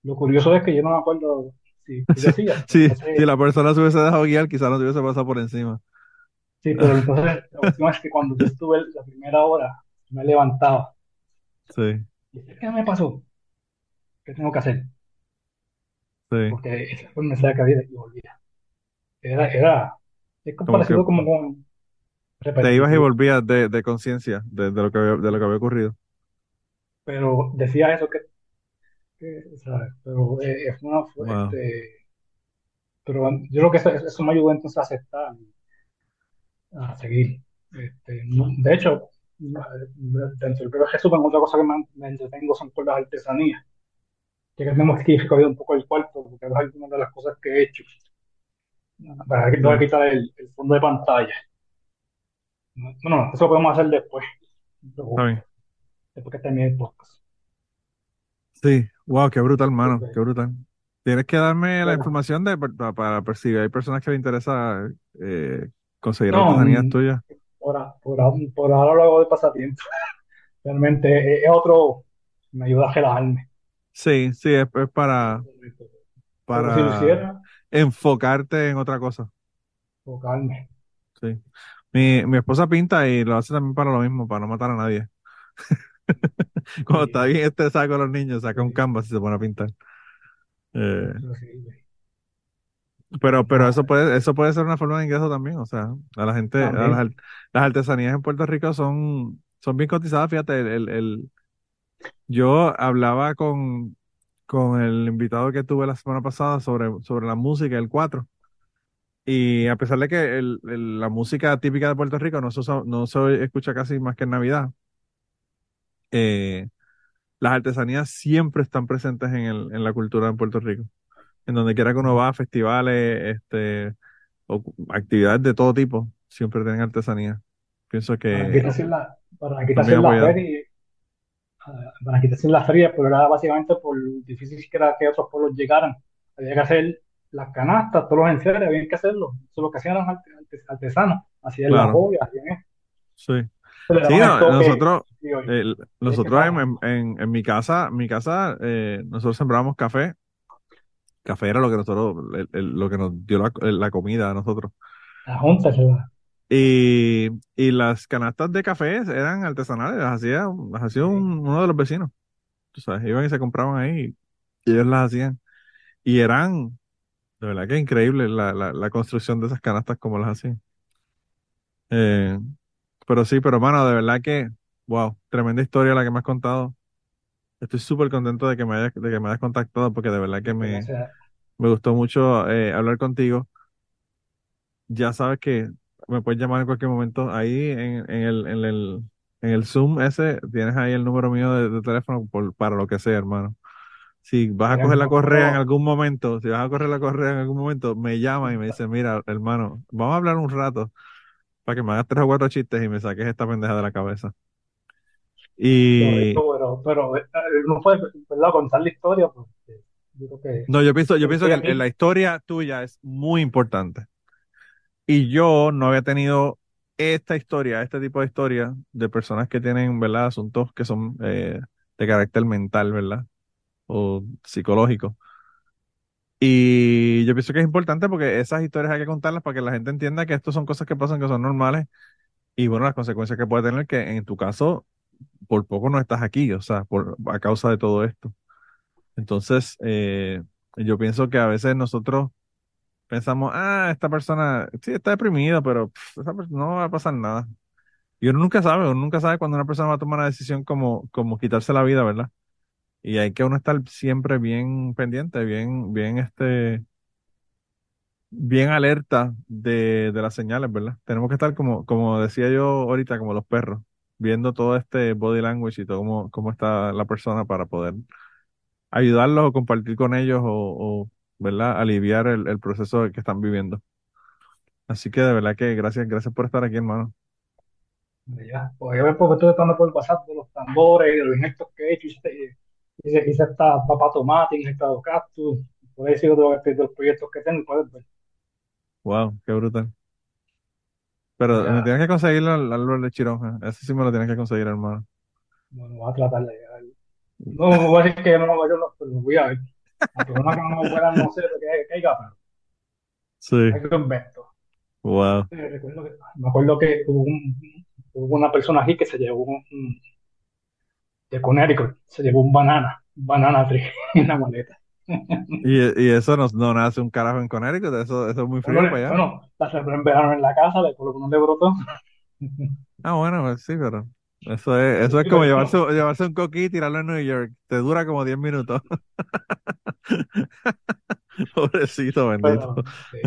Lo curioso es que yo no me acuerdo Sí, sí, si la persona se hubiese dejado guiar, quizás no se hubiese pasado por encima. sí, pero entonces la cuestión es que cuando yo estuve la primera hora, me levantaba Sí, ¿qué me pasó? ¿Qué tengo que hacer? sí, Porque ese fue mensaje que había y volvía. Era, era, es como como con te ibas y volvías de, de conciencia de, de lo que había, de lo que había ocurrido. pero decía eso que, ¿sabes? Pero eh, es una, Wow, este, pero yo creo que eso, eso me ayudó entonces a aceptar, a seguir. Este, no- de hecho, dentro del propio Jesús, otra cosa que me, me entretengo son con las artesanías, ya que tenemos que ir un poco el cuarto, porque es algunas de las cosas que he hecho. Para que quitar el, el fondo de pantalla. No, no, eso lo podemos hacer después, después que termine el podcast. Sí, wow, qué brutal, mano, Porque, qué brutal. Tienes que darme la información de, para, para percibir. Hay personas que les interesa eh, conseguir no, artesanías mm, tuyas. por, a- por, a- por ahora lo hago de pasatiempo. Realmente es, es otro, me ayuda a relajarme. Sí, sí, es, es para, Pero si lo para hiciera, enfocarte en otra cosa. enfocarme. Sí. Mi, mi esposa pinta y lo hace también para lo mismo, para no matar a nadie. Cuando está Sí, bien estresada con los niños, saca un canvas y se pone a pintar. Eh, pero, pero eso No, puede, eso puede ser una forma de ingreso también. O sea, a la gente, a las, artesanías en Puerto Rico son, son bien cotizadas. Fíjate, el, el, el- yo hablaba con, con el invitado que tuve la semana pasada sobre, sobre la música, el 4. Y a pesar de que el- el- la música típica de Puerto Rico no se, usa- no se escucha casi más que en Navidad, eh, las artesanías siempre están presentes en el, en la cultura en Puerto Rico. En donde quiera que uno va, festivales, este, o actividades de todo tipo, siempre tienen artesanía. Pienso Para aquí que la, para aquí bien hacían la apoyados. feria, ah, para aquí hacían la feria, pero era básicamente por difícil que era que otros pueblos llegaran. Había que hacer las canastas, todos los enseres, había que hacerlo. Eso es lo que hacían los arte- arte- artesanos. Hacían la Claro, joya, hacían esto. sí. Sí, no, nosotros, que nosotros en, en, mi casa, mi casa, eh, nosotros sembrábamos café. Café era lo que nosotros, el- el- lo que nos dio la, la comida a nosotros. la junta, la- Y, y las canastas de café eran artesanales, las hacía, las hacía un- uno de los vecinos. Tú sabes, iban y se compraban ahí y ellos las hacían. Y eran, de verdad que increíble la, la, la construcción de esas canastas como las hacían. Eh, pero sí, pero mano, de verdad que, wow, tremenda historia la que me has contado. Estoy súper contento de que me hayas, de que me hayas contactado porque de verdad que me, Gracias. me gustó mucho eh, hablar contigo. Ya sabes que me puedes llamar en cualquier momento. Ahí en, en el, en el, en el Zoom ese tienes ahí el número mío de, de teléfono por- para lo que sea, hermano. Si vas a Mira, coger la correa en algún momento, si vas a correr la correa en algún momento, me llama y me dice, mira, hermano, vamos a hablar un rato para que me hagas tres o cuatro chistes y me saques esta pendeja de la cabeza. Y pero, pero eh, no ¿verdad? contar la historia, yo creo que no, yo pienso, yo pienso que la historia tuya es muy importante. Y yo no había tenido esta historia, este tipo de historia de personas que tienen, ¿verdad? Asuntos que son eh, de carácter mental, ¿verdad? O psicológico. Y yo pienso que es importante porque esas historias hay que contarlas para que la gente entienda que esto son cosas que pasan, que son normales. Y bueno, las consecuencias que puede tener que en tu caso, por poco no estás aquí, o sea, por, a causa de todo esto. Entonces, eh, yo pienso que a veces nosotros pensamos, ah, esta persona sí está deprimido, pero no va a pasar nada. Y uno nunca sabe, uno nunca sabe cuando una persona va a tomar una decisión como, como quitarse la vida, ¿verdad? Y hay que uno estar siempre bien pendiente, bien, bien, este, bien alerta de, de las señales, ¿verdad? Tenemos que estar como, como decía yo ahorita, como los perros, viendo todo este body language y todo cómo, cómo está la persona para poder ayudarlos o compartir con ellos o, ¿verdad? Aliviar el, proceso que están viviendo. Así que de verdad que gracias, gracias por estar aquí, hermano. Ya, pues yo porque estoy estando por el WhatsApp de los tambores, de los injertos que he hecho, hice, hice, hice esta papa tomate, injertado cactus, por ahí sigo de, de los proyectos que tengo, puedes ver. Wow, qué brutal. Pero me Ya, tienes que conseguir al árbol de chironja. Ese sí me lo tienes que conseguir, hermano. bueno, voy a tratar de llegar. No, no voy a decir que yo no lo yo no, pero lo voy a ver. Aunque una que no me pueda, no sé lo que caiga, pero Sí, hay que invento. wow. Eh, recuerdo que, me acuerdo que hubo, un- hubo una persona aquí que se llevó un- de Connecticut, se llevó un banana, un banana tree en la maleta. Y, y eso no, no nace un carajo en Connecticut, eso, eso es muy frío Bueno, para allá. bueno, la en la casa, le colocó un le brotó. Ah, bueno, pues sí, pero eso es, eso es como llevarse, llevarse un coquí y tirarlo en New York. Te dura como 10 minutos. Pobrecito, bendito. pero sí.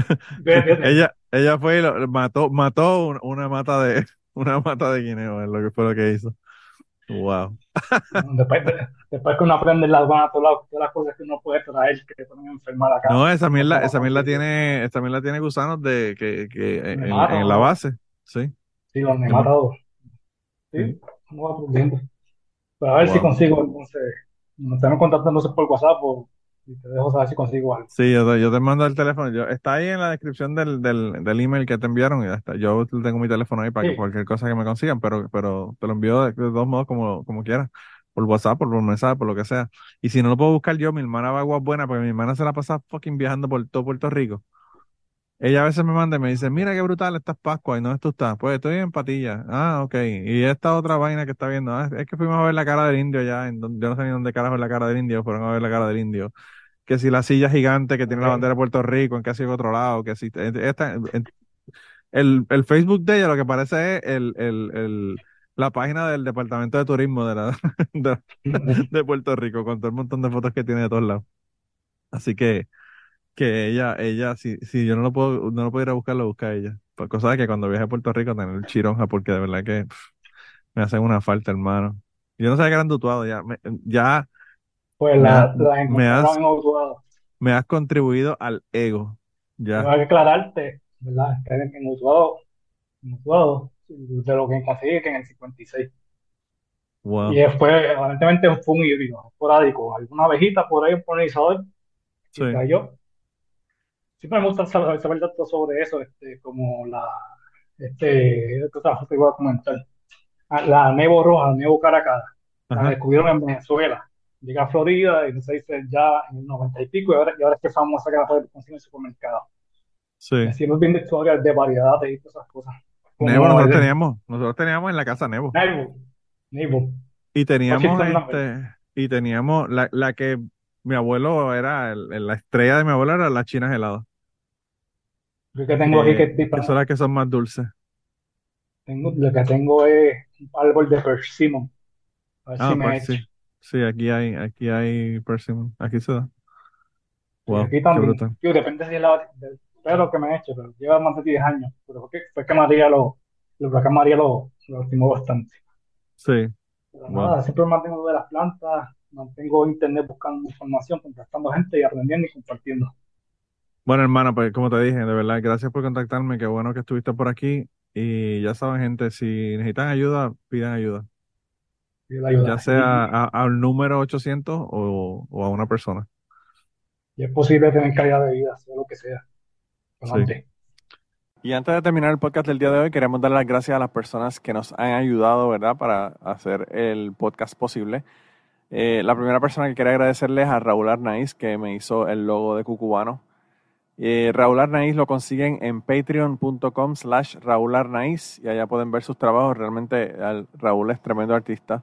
Ella, ella fue y lo, mató, mató un- una mata de, una mata de guineo, es lo que fue lo que hizo. Wow. Después, de- después que uno aprende las buenas, todas las, todas las cosas que uno puede traer que te ponen a enfermar a casa, No, esa mierda, esa mierda tiene, esa mierda tiene gusanos de que, que en, Me en la base, sí. Sí, los me sí. Sí, no va aprendiendo. Pero a ver si consigo, entonces, me están contactándose por WhatsApp o, y te dejo saber si consigo algo. Sí, yo te, yo te mando el teléfono. Yo, está ahí en la descripción del, del, del email que te enviaron y ya está. Yo tengo mi teléfono ahí para que cualquier cosa que me consigan, pero, pero te lo envío de, de todos modos como, como quieras. Por WhatsApp, por, por mensaje, por lo que sea. Y si no lo puedo buscar yo, mi hermana va a Aguas Buenas, porque mi hermana se la pasa fucking viajando por todo Puerto Rico. Ella a veces me manda y me dice, mira qué brutal estas Pascuas, ¿y dónde tú estás? Pues estoy en Patilla. Ah, ok. Y esta otra vaina que está viendo, ah, es que fuimos a ver la cara del indio allá, en donde, yo no sé ni dónde carajo es la cara del indio, fueron a ver la cara del indio. Que si la silla gigante que tiene la bandera de Puerto Rico, en casi otro lado, que si esta, en- el, el Facebook de ella lo que parece es el, el, el, la página del Departamento de Turismo de, la, de, de Puerto Rico, con todo el montón de fotos que tiene de todos lados. Así que, que ella, ella, si, si yo no lo puedo, no lo puedo ir a buscar, lo busca ella. Por cosa de que cuando viaje a Puerto Rico tener el chironja, porque de verdad que pff, me hacen una falta, hermano. Yo no sabía que eran de Utuado, ya, me- ya Pues Me la- las encontraron has- en Utuado. me has contribuido al ego. Ya, Tengo que aclararte, ¿verdad? En en Utuado, en Utuado, de lo que conseguí que en el 56. wow. Y después, aparentemente fue un híbrido, esporádico. Alguna abejita por ahí, un polinizador, y Sí. cayó. Siempre me gusta saber, saber datos sobre eso, este, como la, este, ¿qué otra cosa te iba a comentar? Ah, La Nebo Roja, Nebo Caracada, la Ajá, descubrieron en Venezuela. Llega a Florida y entonces dice ya en el 90 y pico y ahora, y ahora es que famosa que la conseguir en el supermercado. sí. Así hemos viendo historias de variedades y todas esas cosas. Como Nebo nosotros teníamos, nosotros teníamos en la casa Nebo. Nebo, Nebo. Y teníamos este, y teníamos la, la que mi abuelo era, el- la estrella de mi abuelo era las chinas heladas, Yo que tengo aquí que son las que son más dulces. Tengo, lo que tengo es un árbol de persimmon. A ver Ah, si me pues echo. sí. Sí, aquí hay, aquí hay persimmon, aquí se da. Y Wow, aquí qué también. brutal. Yo, depende si es la, del pelo que me he hecho, pero lleva más de 10 años. Pero fue que, fue que María lo, el huracán María lo, lo lastimó bastante. Sí, Pero Wow. nada, siempre mantengo de las plantas, mantengo internet buscando información, contactando gente y aprendiendo y compartiendo. Bueno, hermano, pues como te dije, de verdad, gracias por contactarme, qué bueno que estuviste por aquí. Y ya saben, gente, si necesitan ayuda, pidan ayuda, Y la ayuda. ya sea a- al número 800 o, o a una persona. Y, es posible tener calidad de vida, sea lo que sea. Adelante. Y antes de terminar el podcast del día de hoy, queremos dar las gracias a las personas que nos han ayudado, ¿verdad?, para hacer el podcast posible. Eh, la primera persona que quería agradecerles es a Raúl Arnaiz, que me hizo el logo de Cucubano. Eh, Raúl Arnaiz lo consiguen en patreon.com slash Raúl Arnaiz y allá pueden ver sus trabajos. Realmente el- Raúl es tremendo artista.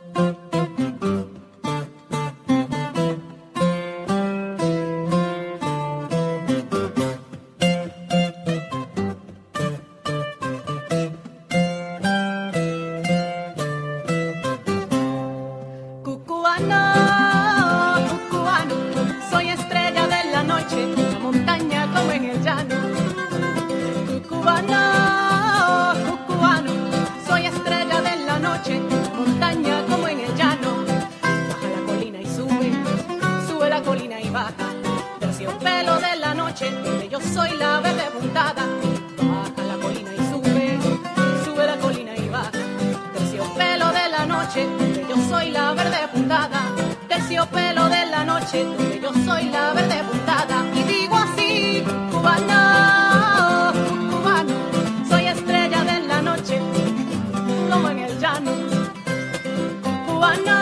Noche, donde yo soy la verde puntada. Y digo así, cubano, cubano, soy estrella de la noche, como en el llano. Cubano,